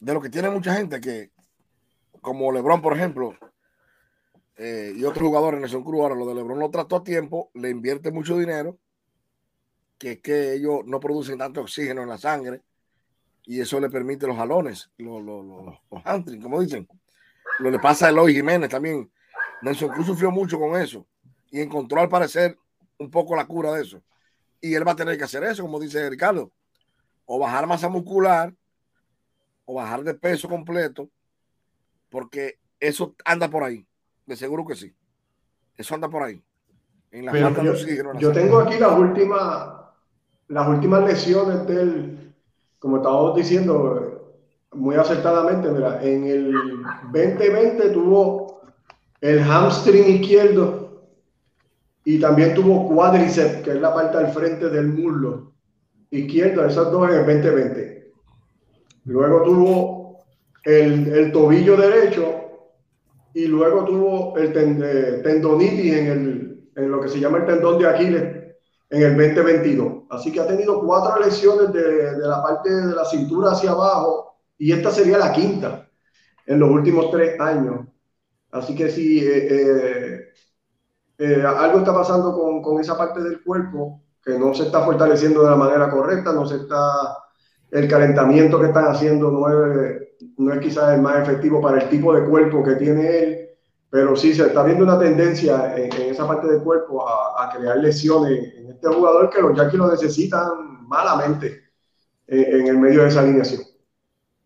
D: de lo que tiene mucha gente que, como Lebron, por ejemplo, eh, y otros jugadores, Nelson Cruz, ahora lo de LeBron lo trató a tiempo, le invierte mucho dinero, que es que ellos no producen tanto oxígeno en la sangre y eso le permite los jalones, los, los, los, los como dicen. Lo le pasa a Eloy Jiménez también. Nelson Cruz sufrió mucho con eso y encontró al parecer un poco la cura de eso. Y él va a tener que hacer eso, como dice Ricardo, o bajar masa muscular o bajar de peso completo, porque eso anda por ahí. De seguro que sí. Eso anda por ahí.
B: En la Pero yo, yo tengo aquí las últimas, las últimas lesiones del, como estábamos diciendo muy acertadamente, mira, en el 2020 tuvo el hamstring izquierdo y también tuvo cuádriceps, que es la parte al frente del muslo izquierdo, esas dos en el 2020. Luego tuvo el, el tobillo derecho y luego tuvo el eh, tendonitis en, el, en lo que se llama el tendón de Aquiles en el 2022. Así que ha tenido cuatro lesiones de, de, la parte de la cintura hacia abajo y esta sería la quinta en los últimos tres años. Así que si eh, eh, algo está pasando con, con, esa parte del cuerpo que no se está fortaleciendo de la manera correcta, no se está, el calentamiento que están haciendo no es, no es quizás el más efectivo para el tipo de cuerpo que tiene él, pero sí se está viendo una tendencia en, esa parte del cuerpo a, crear lesiones en este jugador que los Yankees lo necesitan malamente eh, en, el medio de esa alineación.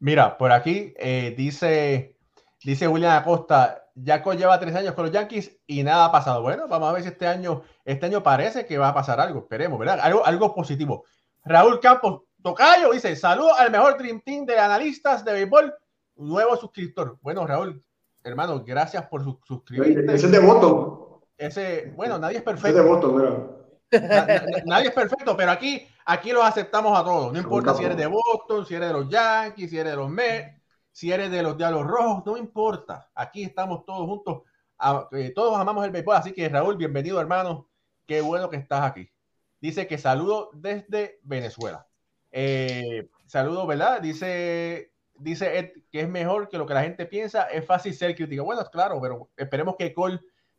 A: Mira, por aquí eh, dice, dice William Acosta, Jaco lleva tres años con los Yankees y nada ha pasado. Bueno, vamos a ver si este año, este año parece que va a pasar algo, esperemos, ¿verdad? Algo, algo positivo. Raúl Campos, Tocayo dice, saludo al mejor Dream Team de analistas de béisbol, nuevo suscriptor. Bueno, Raúl, hermano, gracias por su, suscribirte.
B: Ese es de voto.
A: Ese, bueno, nadie es perfecto. de voto, nadie es perfecto, pero aquí, aquí los aceptamos a todos. No importa si eres de Boston, si eres de los Yankees, si eres de los Mets, si eres de los Diablos Rojos, no importa. Aquí estamos todos juntos. Eh, todos amamos el béisbol, así que Raúl, bienvenido, hermano. Qué bueno que estás aquí. Dice que saludo desde Venezuela. Eh, saludos, ¿verdad? Dice, dice Ed que es mejor que lo que la gente piensa. Es fácil ser crítico. Bueno, claro, pero esperemos que Cole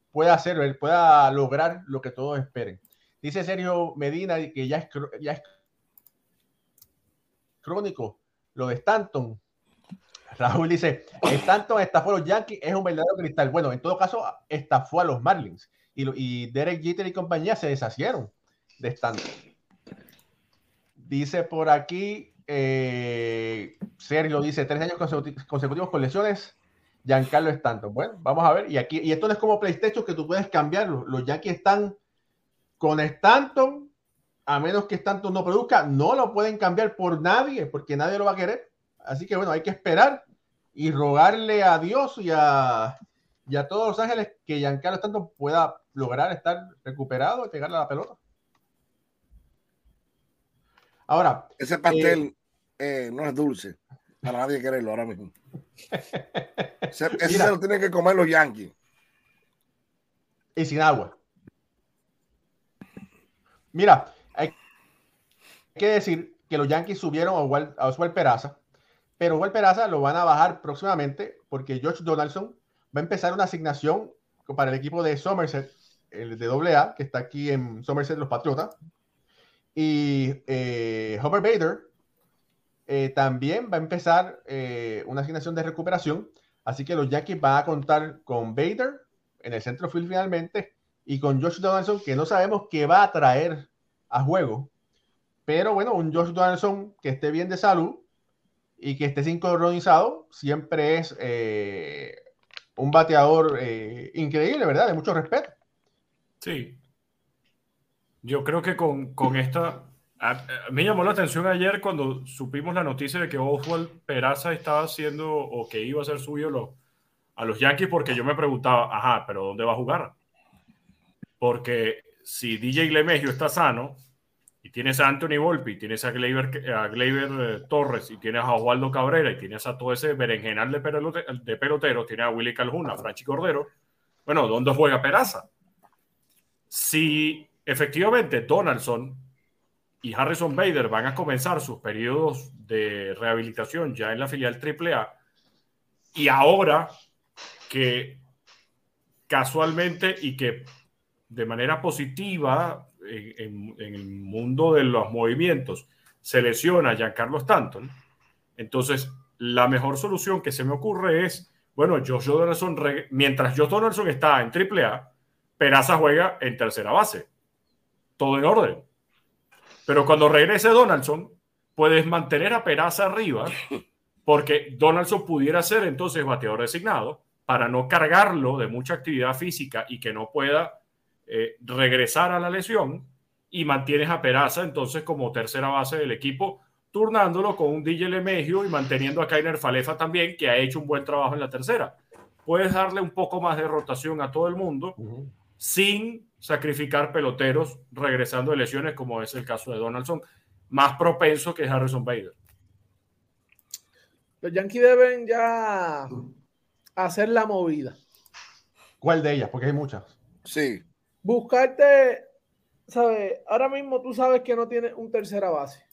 A: pueda hacerlo, pueda lograr lo que todos esperen. Dice Sergio Medina que ya es, ya es crónico lo de Stanton. Raúl dice, Stanton estafó a los Yankees, es un verdadero cristal. Bueno, en todo caso, estafó a los Marlins. Y, Derek Jeter y compañía se deshacieron de Stanton. Dice por aquí, eh, Sergio dice, tres años consecutivos con lesiones, Giancarlo Stanton. Bueno, vamos a ver. Y aquí, y esto no es como PlayStation que tú puedes cambiarlo. Los Yankees están con Stanton, a menos que Stanton no produzca, no lo pueden cambiar por nadie, porque nadie lo va a querer. Así que bueno, hay que esperar y rogarle a Dios y a, y a todos los ángeles que Giancarlo Stanton pueda lograr estar recuperado y pegarle a la pelota. Ahora.
D: Ese pastel eh, eh, no es dulce. Para nadie quererlo ahora mismo. *laughs* ese, se lo tienen que comer los Yankees.
A: Y sin agua. Mira, hay que decir que los Yankees subieron a Oswald, Peraza, pero Oswald Peraza lo van a bajar próximamente porque George Donaldson va a empezar una asignación para el equipo de Somerset, el de AA, que está aquí en Somerset, los Patriotas, y eh, Homer Bader eh, también va a empezar eh, una asignación de recuperación. Así que los Yankees van a contar con Bader en el centro field finalmente y con Josh Donaldson, que no sabemos qué va a traer a juego. Pero bueno, un Josh Donaldson que esté bien de salud y que esté sincronizado siempre es un bateador increíble, ¿verdad? De mucho respeto.
E: Sí, yo creo que con, con esta... A, mí llamó la atención ayer cuando supimos la noticia de que Oswald Peraza estaba haciendo o que iba a ser suyo a los Yankees porque yo me preguntaba, ajá, pero ¿dónde va a jugar? Porque si DJ Lemegio está sano y tienes a Anthony Volpi, tienes a Gleyber, a eh, Torres y tienes a Osvaldo Cabrera y tienes a todo ese berenjenal de, de pelotero, tienes a Willy Calhoun, a Franchi Cordero, bueno, ¿dónde juega Peraza? Si Efectivamente, Donaldson y Harrison Bader van a comenzar sus periodos de rehabilitación ya en la filial AAA. Y ahora que casualmente y que de manera positiva en, el mundo de los movimientos se lesiona Giancarlo Stanton, entonces la mejor solución que se me ocurre es, bueno, Josh Donaldson, mientras Josh Donaldson está en AAA, Peraza juega en tercera base. Todo en orden. Pero cuando regrese Donaldson, puedes mantener a Peraza arriba, porque Donaldson pudiera ser entonces bateador designado para no cargarlo de mucha actividad física y que no pueda eh, regresar a la lesión y mantienes a Peraza entonces como tercera base del equipo, turnándolo con un DJ Lemegio y manteniendo a Kainer Falefa también, que ha hecho un buen trabajo en la tercera. Puedes darle un poco más de rotación a todo el mundo sin sacrificar peloteros regresando de lesiones, como es el caso de Donaldson, más propenso que Harrison Bader.
C: Los Yankees deben ya hacer la movida.
A: ¿Cuál de ellas? Porque hay muchas.
D: Sí
C: buscarte, ¿sabes? Ahora mismo tú sabes que no tienes un tercera base.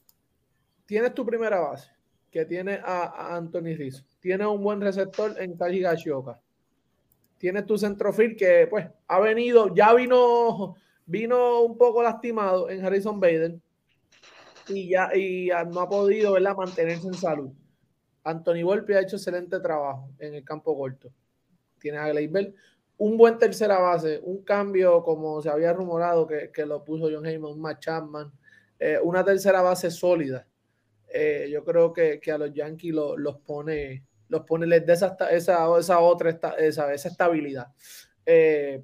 C: Tienes tu primera base, que tiene a, Anthony Rizzo. Tienes un buen receptor en Kaji Gashioka. Tienes tu centrofil que, pues, ha venido, ya vino, vino un poco lastimado en Harrison Bader y ya y no ha podido, ¿verdad?, mantenerse en salud. Anthony Volpe ha hecho excelente trabajo en el campo corto. Tienes a Gleyber un buen tercera base, un cambio como se había rumorado que, lo puso John Heyman, un Matt Chapman, eh, una tercera base sólida. Eh, yo creo que, a los Yankees los pone, los pone, les esa, esa, esa otra, esa, esa estabilidad. Eh,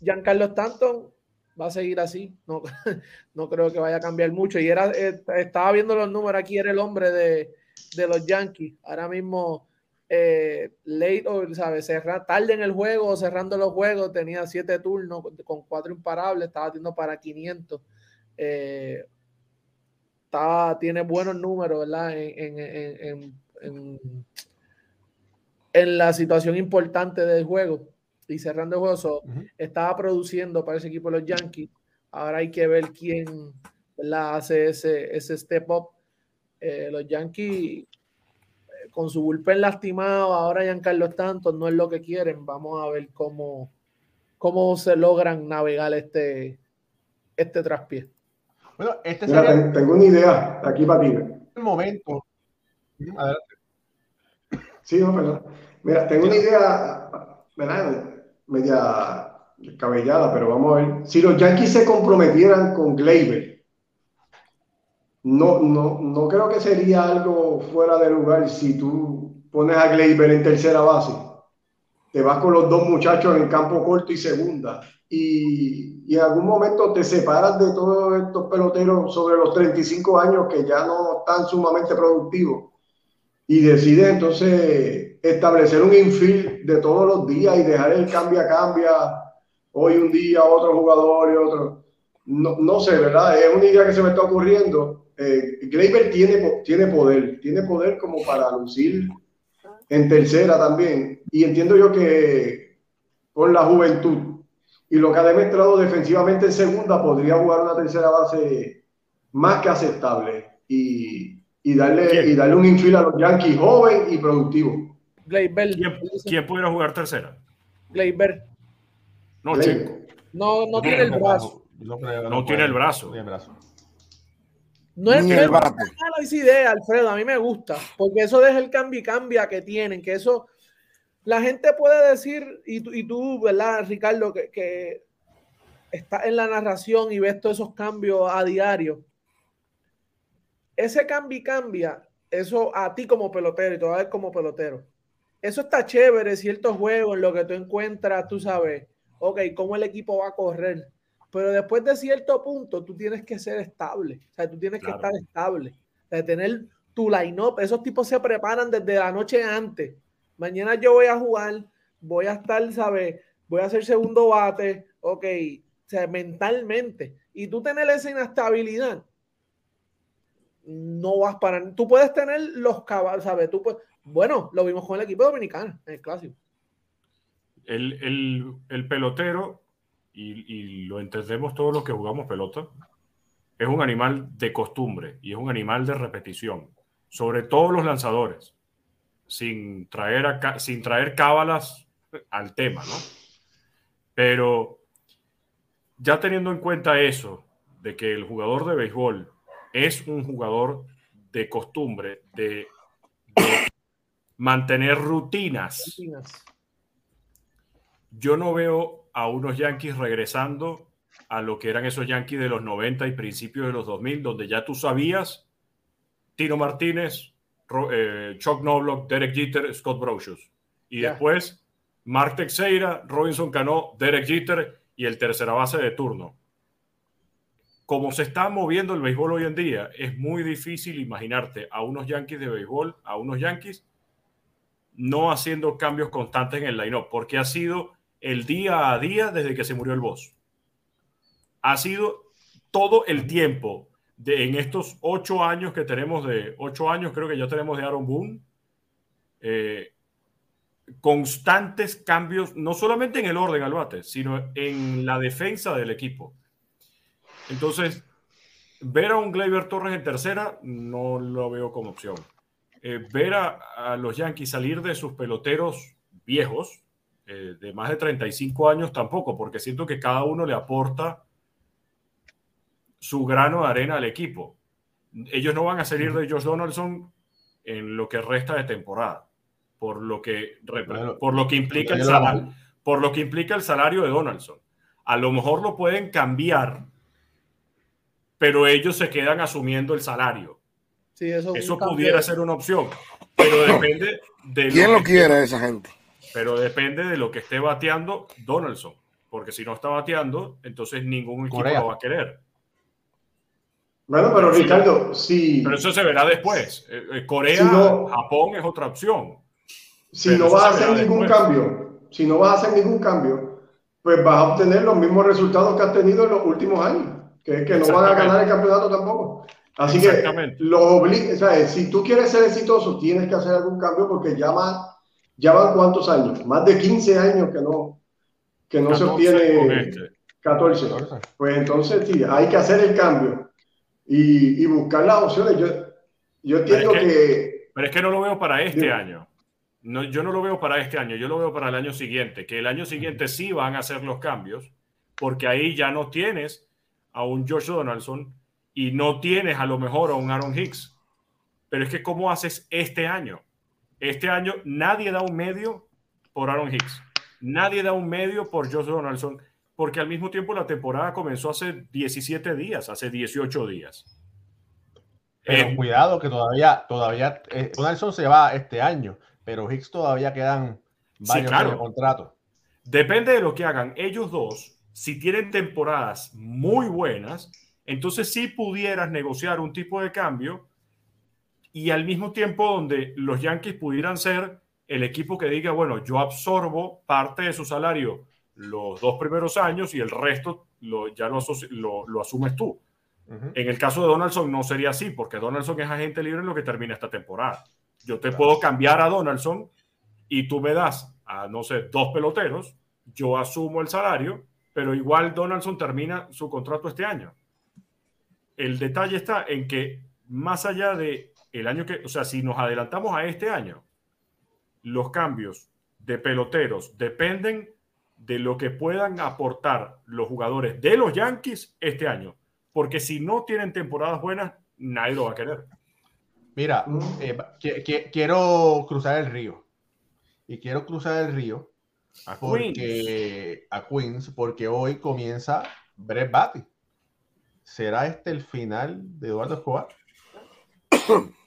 C: Giancarlo Stanton va a seguir así, no, *laughs* no creo que vaya a cambiar mucho. Y era, estaba viendo los números aquí, era el hombre de, de los Yankees. Ahora mismo eh, late o ¿sabes? tarde en el juego, cerrando los juegos, tenía siete turnos con cuatro imparables, estaba haciendo para 500. Eh, tiene buenos números, ¿verdad? En, en, la situación importante del juego y cerrando el juego, estaba produciendo para ese equipo de los Yankees. Ahora hay que ver quién hace ese, ese step up. Eh, los Yankees con su bullpen lastimado, ahora Giancarlo Stanton no es lo que quieren. Vamos a ver cómo, cómo se logran navegar este, este traspié.
B: Bueno, este tengo una idea aquí para ti.
A: El momento.
B: Sí, no, perdón. Mira, tengo una idea, ¿verdad? Media cabellada, pero vamos a ver. Si los Yankees se comprometieran con Gleyber, no, no, no creo que sería algo fuera de lugar si tú pones a Gleyber en tercera base. Te vas con los dos muchachos en campo corto y segunda. Y, y, en algún momento te separas de todos estos peloteros sobre los 35 años que ya no están sumamente productivos. Y decides entonces establecer un infield de todos los días y dejar el cambia cambia hoy un día otro jugador y otro. No, no sé, ¿verdad? Es una idea que se me está ocurriendo eh, tiene, tiene poder, tiene poder como para lucir en tercera también. Y entiendo yo que con la juventud y lo que ha demostrado defensivamente en segunda, podría jugar una tercera base más que aceptable y, y darle, y darle un infield a los Yankees joven y productivo.
E: ¿Quién, pudiera jugar tercera?
C: Gleyber.
E: No,
C: No, no tiene el brazo.
E: No, tiene el brazo. No brazo.
C: No es, no es idea, Alfredo, a mí me gusta, porque eso deja el cambio y cambia que tienen, que eso, la gente puede decir, y tú, y tú ¿verdad, Ricardo, que, que está en la narración y ves todos esos cambios a diario. Ese cambio y cambia, eso a ti como pelotero y todavía como pelotero. Eso está chévere, ciertos juegos en lo que tú encuentras, tú sabes, ok, cómo el equipo va a correr pero después de cierto punto, tú tienes que ser estable. O sea, tú tienes que estar estable. de tener tu line-up. Esos tipos se preparan desde la noche antes. Mañana yo voy a jugar, voy a estar, ¿sabes? Voy a hacer segundo bate, ok, o sea, mentalmente. Y tú tener esa inestabilidad, no vas para. Tú puedes tener los caballos, ¿sabes? Tú puedes, bueno, lo vimos con el equipo dominicano en el clásico.
E: El, el, el pelotero y, lo entendemos todos los que jugamos pelota, es un animal de costumbre y es un animal de repetición, sobre todo los lanzadores, sin traer, sin traer cábalas al tema, ¿no? Pero ya teniendo en cuenta eso, de que el jugador de béisbol es un jugador de costumbre, de, de mantener. Rutinas. Yo no veo a unos Yankees regresando a lo que eran esos Yankees de los 90 y principios de los 2000, donde ya tú sabías Tino Martínez, eh, Chuck Knobloch, Derek Jeter, Scott Brosius. Y después Mark Teixeira, Robinson Cano, Derek Jeter y el tercera base de turno. Como se está moviendo el béisbol hoy en día, es muy difícil imaginarte a unos Yankees de béisbol, a unos Yankees no haciendo cambios constantes en el line-up, porque ha sido el día a día desde que se murió el boss. Ha sido todo el tiempo de, en estos ocho años que tenemos de ocho años, creo que ya tenemos de Aaron Boone, eh, constantes cambios, no solamente en el orden al bate, sino en la defensa del equipo. Entonces, ver a un Gleyber Torres en tercera no lo veo como opción. Eh, ver a, a los Yankees salir de sus peloteros viejos, eh, de más de 35 años tampoco, porque siento que cada uno le aporta su grano de arena al equipo. Ellos no van a salir de Josh Donaldson en lo que resta de temporada, por lo que,
A: Bueno,
E: por lo que implica el
A: lo
E: salario, por lo que implica el salario de Donaldson. A lo mejor lo pueden cambiar, pero ellos se quedan asumiendo el salario.
C: Sí, eso,
E: Eso pudiera ser una opción, pero depende de
D: ¿Quién lo
E: que-
D: quiere esa gente?
E: Pero depende de lo que esté bateando Donaldson, porque si no está bateando, entonces ningún equipo
A: Corea.
E: lo va a querer.
B: Bueno, pero Ricardo, si,
E: Pero eso se verá después. Eh, eh, Corea,
B: Si no-
E: Japón es otra opción.
B: si
E: pero
B: no vas a hacer ningún
E: después.
B: cambio, si no vas a hacer ningún cambio, pues vas a obtener los mismos resultados que has tenido en los últimos años, que es que no van a ganar el campeonato tampoco. Así que los o sea, si tú quieres ser exitoso, tienes que hacer algún cambio porque ya, va- ya van cuántos años, más de 15 años que no, que no se
E: 14 con
B: obtiene
E: este.
B: 14. Pues entonces sí, hay que hacer el cambio y, y buscar las opciones. Yo, yo entiendo
E: Pero es
B: que,
E: Pero es que no lo veo para este año. No, yo no lo veo para este año, yo lo veo para el año siguiente, que el año siguiente sí van a hacer los cambios, porque ahí ya no tienes a un Josh Donaldson y no tienes a lo mejor a un Aaron Hicks. Pero es que ¿cómo haces este año? Este año nadie da un medio por Aaron Hicks. Nadie da un medio por Josh Donaldson, porque al mismo tiempo la temporada comenzó hace 17 días, hace 18 días.
A: Pero
E: Eh,
A: cuidado que todavía, todavía, eh, Donaldson se va este año, pero Hicks todavía quedan varios
E: claro.
A: años de contrato.
E: Depende de lo que hagan ellos dos. Si tienen temporadas muy buenas, entonces sí pudieras negociar un tipo de cambio y al mismo tiempo donde los Yankees pudieran ser el equipo que diga, bueno, yo absorbo parte de su salario los dos primeros años y el resto lo, ya lo, lo- lo asumes tú. En el caso de Donaldson no sería así, porque Donaldson es agente libre en lo que termina esta temporada. Yo te
A: Claro.
E: puedo cambiar a Donaldson y tú me das a, no sé, dos peloteros, yo asumo el salario, pero igual Donaldson termina su contrato este año. El detalle está en que más allá de el año que, o sea, si nos adelantamos a este año, los cambios de peloteros dependen de lo que puedan aportar los jugadores de los Yankees este año. Porque si no tienen temporadas buenas, nadie lo va a querer.
A: Mira,
B: Mm.
A: eh, qui- qui- quiero cruzar el río. Y quiero cruzar el río
E: A Queens.
A: porque, a Queens, porque hoy comienza Brett Batty. ¿Será este el final de Eduardo Escobar? *coughs*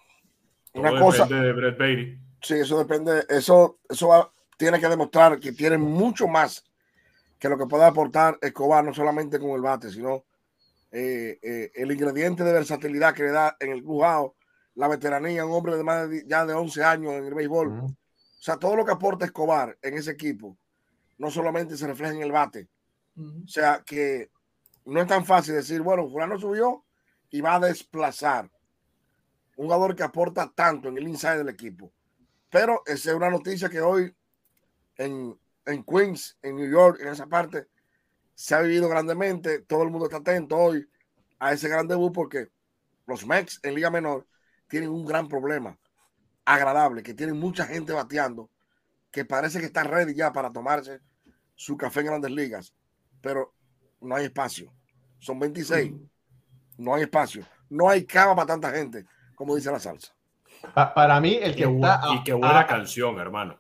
D: Una
E: Todo
D: cosa,
E: depende de Brett Beatty.
D: sí, eso depende, eso, eso va- tiene que demostrar que tiene mucho más que lo que puede aportar Escobar, no solamente con el bate, sino eh, eh, el ingrediente de versatilidad que le da en el crujado, la veteranía, un hombre de más de, ya de 11 años en el béisbol. O sea, todo lo que aporta Escobar en ese equipo, no solamente se refleja en el bate, o sea que no es tan fácil decir, bueno, fulano subió y va a desplazar un jugador que aporta tanto en el inside del equipo. Pero esa es una noticia que hoy en, en Queens, en New York, en esa parte, se ha vivido grandemente. Todo el mundo está atento hoy a ese gran debut porque los Mex en Liga Menor tienen un gran problema agradable, que tienen mucha gente bateando, que parece que está ready ya para tomarse su café en grandes ligas, pero no hay espacio. Son 26. No hay espacio. No hay cama para tanta gente, como dice la salsa.
A: para mí, el que está.
E: Y qué buena canción, hermano.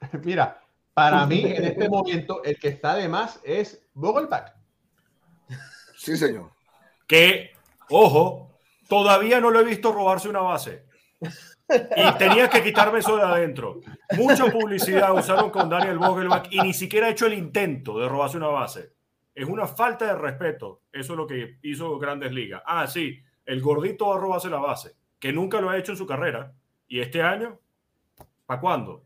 E: *laughs*
A: Mira, para mí, en este *laughs* momento, el que está de más es Vogelback.
D: Sí, señor.
E: Que, ojo, todavía no lo he visto robarse una base. Y tenía que quitarme eso de adentro. Mucha publicidad usaron con Daniel Vogelbach y ni siquiera ha hecho el intento de robarse una base. Es una falta de respeto. Eso es lo que hizo Grandes Ligas. Ah, sí, el gordito va a robarse la base, que nunca lo ha hecho en su carrera. Y este año, ¿para cuándo?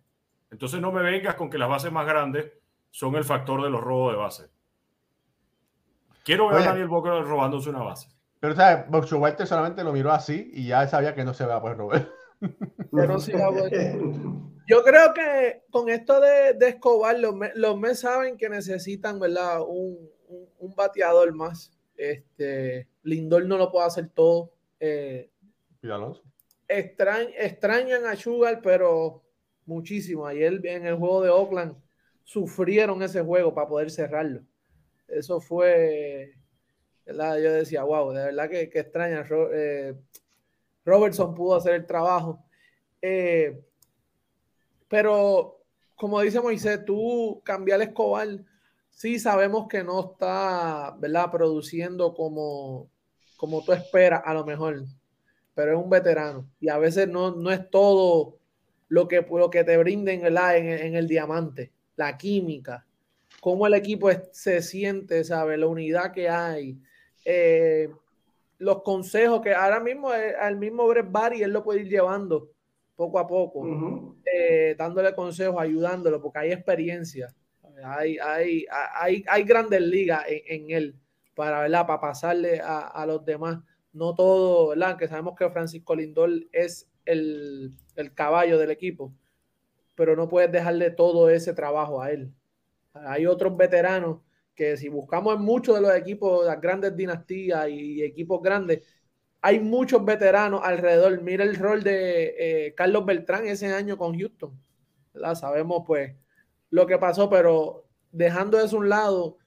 E: Entonces no me vengas con que las bases más grandes son el factor de los robos de base. Quiero ver a Daniel Vogelbach robándose una base.
A: Pero, ¿sabes? Boxer Walter solamente lo miró así y ya sabía que no se va a poder robar.
C: Pero sí Yo creo que con esto de, Escobar, los, los Mets saben que necesitan, ¿verdad? Un, un, bateador más. Este, Lindor no lo puede hacer todo. Eh, extrañan a Sugar, pero muchísimo. Ayer en el juego de Oakland sufrieron ese juego para poder cerrarlo. Eso fue. Yo decía, wow, de verdad que, que extraña. Eh, Robertson pudo hacer el trabajo. Eh, pero, como dice Moisés, tú cambiar Escobar, sí sabemos que no está, ¿verdad? Produciendo como, como tú esperas, a lo mejor, pero es un veterano y a veces no, no es todo lo que, lo que te brinden En, en el diamante, la química, cómo el equipo se siente, ¿sabes? La unidad que hay. Eh, los consejos que ahora mismo eh, al mismo Brett Barry él lo puede ir llevando poco a poco, eh, dándole consejos, ayudándolo, porque hay experiencia, hay, hay, hay, hay grandes ligas en, él para, ¿verdad? para pasarle a, los demás. No todo, ¿verdad? que sabemos que Francisco Lindor es el, el caballo del equipo, pero no puedes dejarle todo ese trabajo a él. Hay otros veteranos que si buscamos en muchos de los equipos, las grandes dinastías y equipos grandes, hay muchos veteranos alrededor. Mira el rol de eh, Carlos Beltrán ese año con Houston. Sabemos pues lo que pasó, pero dejando eso a un lado,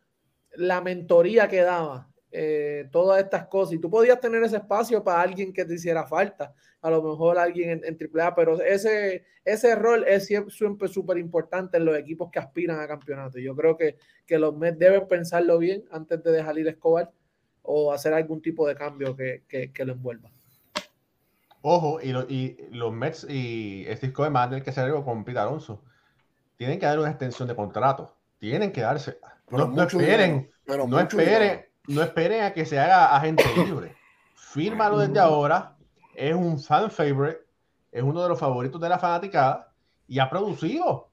C: la mentoría que daba, eh, todas estas cosas. Y tú podías tener ese espacio para alguien que te hiciera falta, a lo mejor alguien en, AAA, pero ese, ese rol es siempre súper importante en los equipos que aspiran a campeonato. Yo creo que, que los Mets deben pensarlo bien antes de dejar ir a Escobar o hacer algún tipo de cambio que, que, lo envuelva.
A: Ojo, y, y, los Mets y este disco de tener que hacer algo con Pete Alonso. Tienen que dar una extensión de contrato. Tienen que darse. no, esperen, no esperen, no esperen a que se haga agente *coughs* libre. Fírmalo desde ahora. Es un fan favorite. Es uno de los favoritos de la fanaticada. Y ha producido.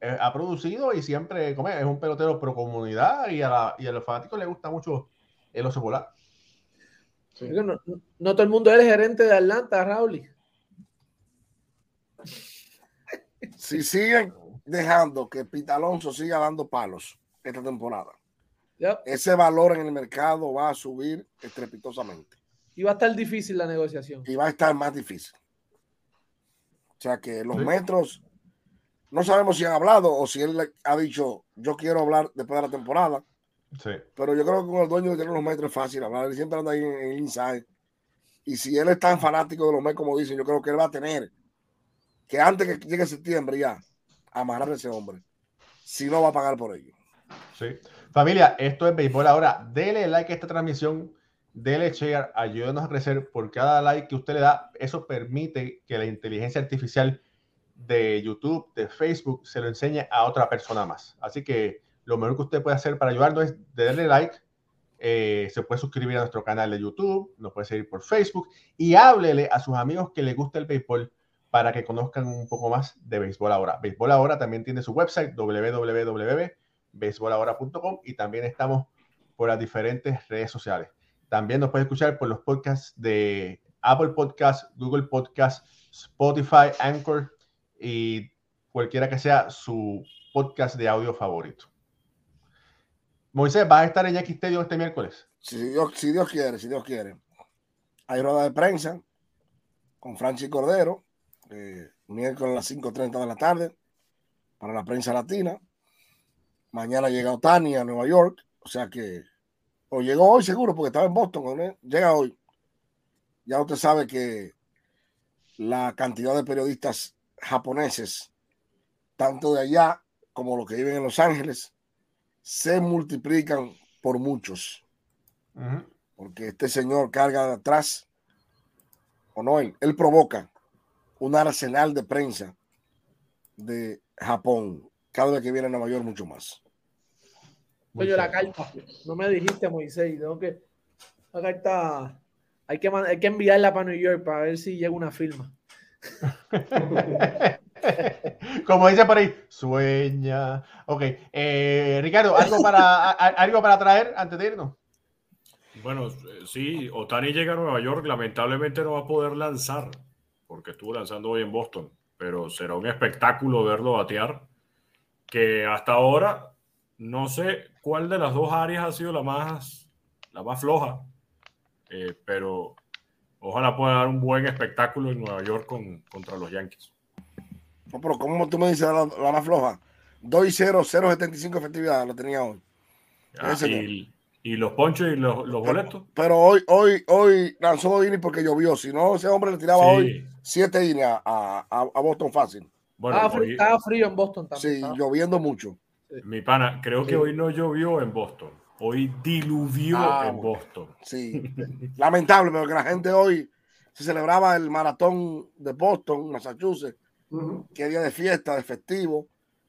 A: Eh, ha producido y siempre come, es un pelotero pro comunidad y a, y a los fanáticos les gusta mucho el oso polar.
C: No, todo el mundo es gerente de Atlanta, Raúl.
D: Si siguen dejando que Pita Alonso siga dando palos esta temporada, ese valor en el mercado va a subir estrepitosamente.
C: Y va a estar difícil la negociación.
D: Y va a estar más difícil. O sea que los metros, no sabemos si han hablado o si él ha dicho, yo quiero hablar después de la temporada.
A: Sí.
D: Pero yo creo que con el dueño de los metros es fácil hablar. Él siempre anda ahí en, el inside. Y si él es tan fanático de los metros como dicen, yo creo que él va a tener que antes que llegue septiembre ya amarrar a ese hombre. Si no va a pagar por ello.
A: Sí. Familia, esto es Béisbol ahora. Dele like a esta transmisión, dele share, ayúdenos a crecer por cada like que usted le da. Eso permite que la inteligencia artificial de YouTube, de Facebook, se lo enseñe a otra persona más. Así que lo mejor que usted puede hacer para ayudarnos es darle like. Eh, se puede suscribir a nuestro canal de YouTube, nos puede seguir por Facebook y háblele a sus amigos que les gusta el béisbol para que conozcan un poco más de Béisbol Ahora. Béisbol Ahora también tiene su website www béisbolahora.com y también estamos por las diferentes redes sociales. También nos puede escuchar por los podcasts de Apple Podcasts, Google Podcasts, Spotify, Anchor y cualquiera que sea su podcast de audio favorito. Moisés, ¿vas a estar en Yankee Stadium este miércoles?
D: Si Dios, si Dios quiere, si Dios quiere. Hay rueda de prensa con Francis Cordero, eh, miércoles a las 5.30 de la tarde, para la prensa latina Mañana llega Otani a Nueva York, o sea que, o llegó hoy seguro porque estaba en Boston, ¿no? llega hoy. Ya usted sabe que la cantidad de periodistas japoneses, tanto de allá como los que viven en Los Ángeles, se multiplican por muchos. Porque este señor carga de atrás, o no él, él provoca un arsenal de prensa de Japón cada vez que viene a Nueva York mucho más.
C: Oye, la carta, no me dijiste, Moisés, tengo que, la carta, hay que, hay que enviarla para New York para ver si llega una firma. *laughs*
A: Como dice por ahí, sueña. Ok, eh, Ricardo, ¿algo para, ¿algo para traer antes de irnos?
E: Bueno, sí, Otani llega a Nueva York, lamentablemente no va a poder lanzar, porque estuvo lanzando hoy en Boston, pero será un espectáculo verlo batear, que hasta ahora no sé cuál de las dos áreas ha sido la más, la más floja, eh, pero ojalá pueda dar un buen espectáculo en Nueva York con, contra los Yankees.
D: No, pero ¿cómo tú me dices la, más floja? 2 y 0, 0.75 efectividad, lo tenía hoy.
E: Ah, y, y, los ponchos y los, los boletos.
D: Pero, hoy, hoy, hoy lanzó dos innings porque llovió. Si no, ese hombre le tiraba hoy 7 innings a, a, a, Boston fácil.
C: Bueno, estaba, frío en Boston también.
D: Sí, lloviendo mucho.
E: Mi pana, creo que hoy no llovió en Boston. Hoy diluvió ah, en Boston.
D: Sí, *laughs* lamentable, porque la gente hoy se celebraba el maratón de Boston, Massachusetts, que día de fiesta, de festivo.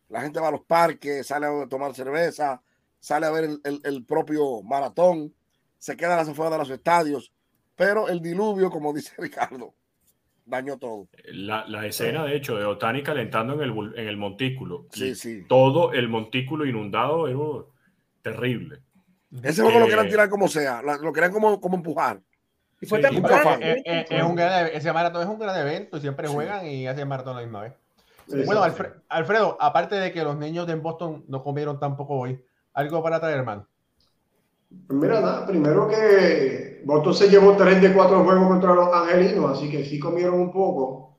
D: La gente va a los parques, sale a tomar cerveza, sale a ver el, propio maratón, se queda a las afueras de los estadios. Pero el diluvio, como dice *laughs* Ricardo, dañó todo.
E: La, escena, de hecho, de Otani calentando en el, en el montículo.
D: Sí, sí.
E: Todo el montículo inundado era terrible.
D: Ese juego lo querían tirar como sea, lo querían como, como empujar.
A: Y fue sí, es, es, es, un gran, ese maratón es un gran evento, siempre juegan y hacen maratón la misma vez. bueno, Alfredo, aparte de que los niños de Boston no comieron tampoco hoy, ¿algo para traer, hermano?
B: Mira, nada, primero que Boston se llevó 3 de 4 juegos contra los angelinos, así que sí comieron un poco.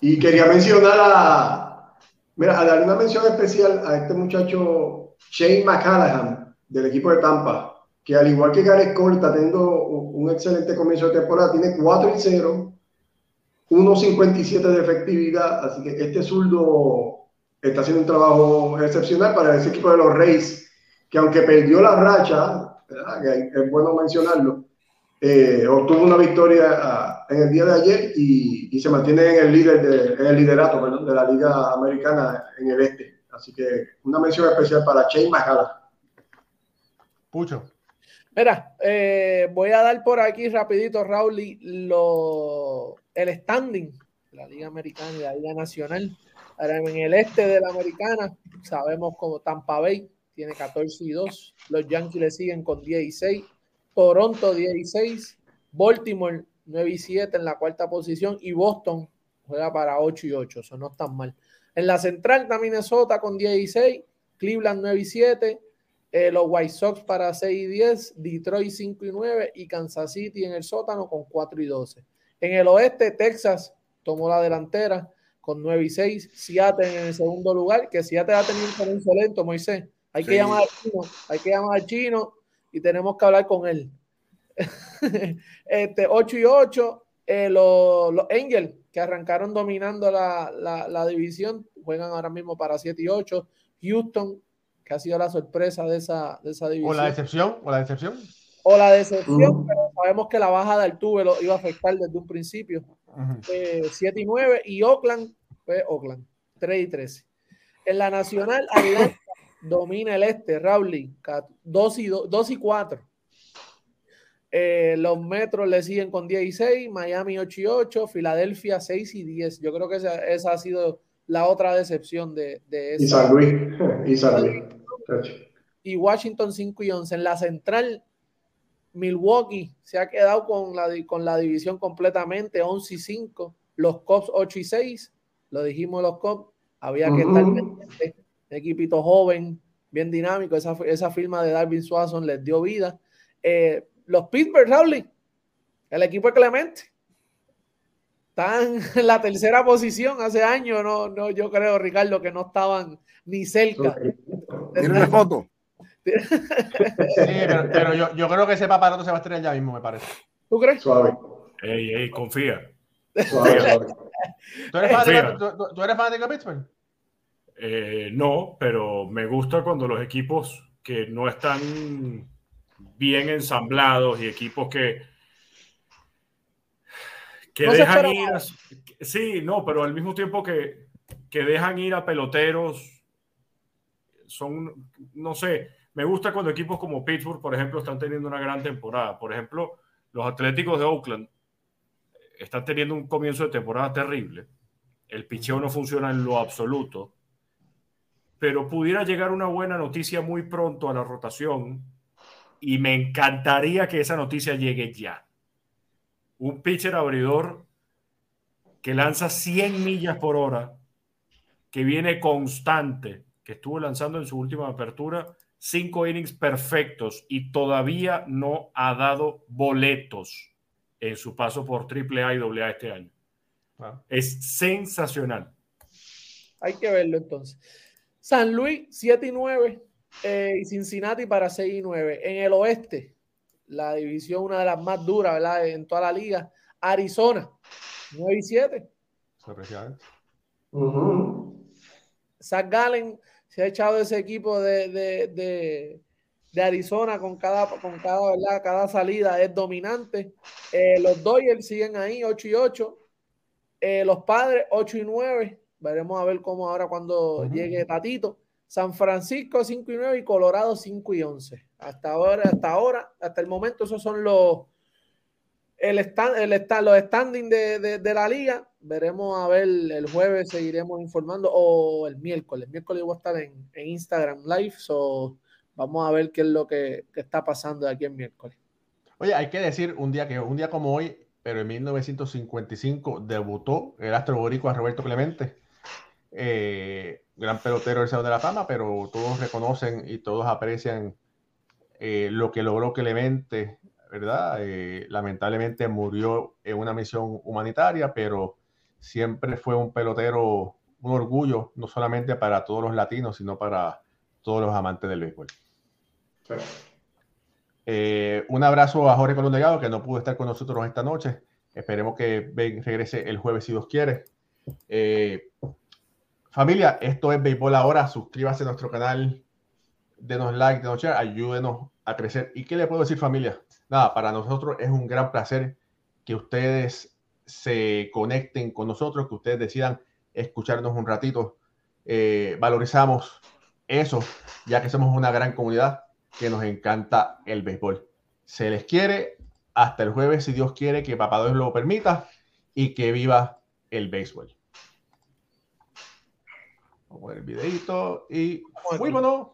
B: Y quería mencionar a, mira, a darle una mención especial a este muchacho Shane McCallaghan del equipo de Tampa, que al igual que Gareth Cole está teniendo un excelente comienzo de temporada, tiene 4 y 0, 1.57 de efectividad, así que este zurdo está haciendo un trabajo excepcional para ese equipo de los Reyes, que aunque perdió la racha, es bueno mencionarlo, eh, obtuvo una victoria ah, en el día de ayer y, se mantiene en el, líder de, en el liderato de la Liga Americana en el este. Así que una mención especial para Shane Majala.
A: Pucho.
C: Mira, eh, voy a dar por aquí rapidito, Raúl, lo, el standing de la Liga Americana y la Liga Nacional. Ahora, en el este de la Americana, sabemos como Tampa Bay tiene 14 y 2. Los Yankees le siguen con 10 y 6. Toronto 10 y 6. Baltimore 9 y 7 en la cuarta posición. Y Boston juega para 8 y 8. Eso no está mal. En la central está Minnesota con 10 y 6. Cleveland 9 y 7. Eh, los White Sox para 6 y 10. Detroit 5 y 9. Y Kansas City en el sótano con 4 y 12. En el oeste, Texas tomó la delantera con 9 y 6. Seattle en el segundo lugar. Que Seattle ha tenido un comienzo lento, Moisés hay que llamar al chino, hay que llamar al chino y tenemos que hablar con él. *laughs* este, 8 y 8, eh, los, los, Angels, que arrancaron dominando la, la, división, juegan ahora mismo para 7 y 8. Houston, que ha sido la sorpresa de esa, de esa división.
A: O la decepción, o la decepción.
C: O la decepción, pero sabemos que la baja del Altuve lo iba a afectar desde un principio. 7 eh, y 9, y Oakland, pues Oakland, 3 y 13. En la nacional, Atlanta domina el este, Rowley, 2 y, 2 y 4. Eh, los Metros le siguen con 10 y 6, Miami 8 y 8, Filadelfia 6 y 10. Yo creo que esa, esa ha sido la otra decepción de, de
B: esa. *laughs* Y San Luis. Y, San Luis.
C: y Washington 5 y 11. En la central, Milwaukee se ha quedado con la, con la división completamente 11 y 5. Los Cubs 8 y 6. Lo dijimos los Cubs. Había que estar equipito joven, bien dinámico. Esa, esa firma de Darwin Swanson les dio vida. Eh, los Pittsburgh Rowley, el equipo de Clemente, están *laughs* en la tercera posición hace años. No, no, yo creo, Ricardo, que no estaban ni cerca.
D: ¿Tiene una foto? *laughs*
A: Sí, pero, pero yo, yo creo que ese paparoto se va a estrenar ya mismo, me parece.
C: ¿Tú crees?
B: Suave.
E: Ey, ey, confía.
B: Suave, suave.
A: ¿Tú eres *laughs* fan de,
E: Confía.
A: tú- tú- tú eres fan de Pittsburgh?
E: Eh, no, pero me gusta cuando los equipos que no están bien ensamblados y equipos que que
C: No
E: dejan ir a- sí, no, pero al mismo tiempo que, que dejan ir a peloteros son, no sé, me gusta cuando equipos como Pittsburgh, por ejemplo, están teniendo una gran temporada. Por ejemplo, los Atléticos de Oakland están teniendo un comienzo de temporada terrible. El picheo no funciona en lo absoluto pero pudiera llegar una buena noticia muy pronto a la rotación y me encantaría que esa noticia llegue ya. Un pitcher abridor que lanza 100 millas por hora, que viene constante, que estuvo lanzando en su última apertura cinco innings perfectos y todavía no ha dado boletos en su paso por AAA y AA este año.
A: Ah.
E: Es sensacional.
C: Hay que verlo entonces. San Luis 7 y 9 eh, y Cincinnati para 6 y 9. En el oeste, la división una de las más duras ¿verdad? en toda la liga. Arizona 9 y 7.
A: Sorpresivamente.
B: Ujú.
C: Zach Gallen se ha echado de ese equipo de, de, de, de Arizona con cada, con cada, ¿verdad? cada salida, es dominante. Eh, los Dodgers siguen ahí 8 y 8. Eh, los padres 8 y 9. Veremos a ver cómo ahora cuando llegue Tatito. San Francisco 5 y 9 y Colorado 5 y 11. Hasta ahora, hasta ahora, hasta el momento, esos son los el stand, el stand, los standings de, de, de la liga. Veremos a ver el jueves, seguiremos informando, o el miércoles. El miércoles voy a estar en, en Instagram Live, so vamos a ver qué es lo que, que está pasando de aquí en miércoles.
A: Oye, hay que decir un día que un día como hoy, pero en 1955 debutó el astro boricua Roberto Clemente, eh, gran pelotero del Salón de la Fama, pero todos reconocen y todos aprecian eh, lo que logró Clemente, ¿verdad? Eh, lamentablemente murió en una misión humanitaria, pero siempre fue un pelotero, un orgullo, no solamente para todos los latinos, sino para todos los amantes del béisbol.
B: Sí.
A: Eh, un abrazo a Jorge Colón Delgado, que no pudo estar con nosotros esta noche. Esperemos que regrese el jueves si Dios quiere. Eh, familia, esto es Béisbol Ahora. Suscríbase a nuestro canal, denos like, denos share, ayúdenos a crecer. ¿Y qué le puedo decir, familia? Nada, para nosotros es un gran placer que ustedes se conecten con nosotros, que ustedes decidan escucharnos un ratito. Eh, valorizamos eso, ya que somos una gran comunidad que nos encanta el béisbol. Se les quiere hasta el jueves, si Dios quiere, que Papá Dios lo permita y que viva el béisbol. Vamos el videito y ¡Vámonos!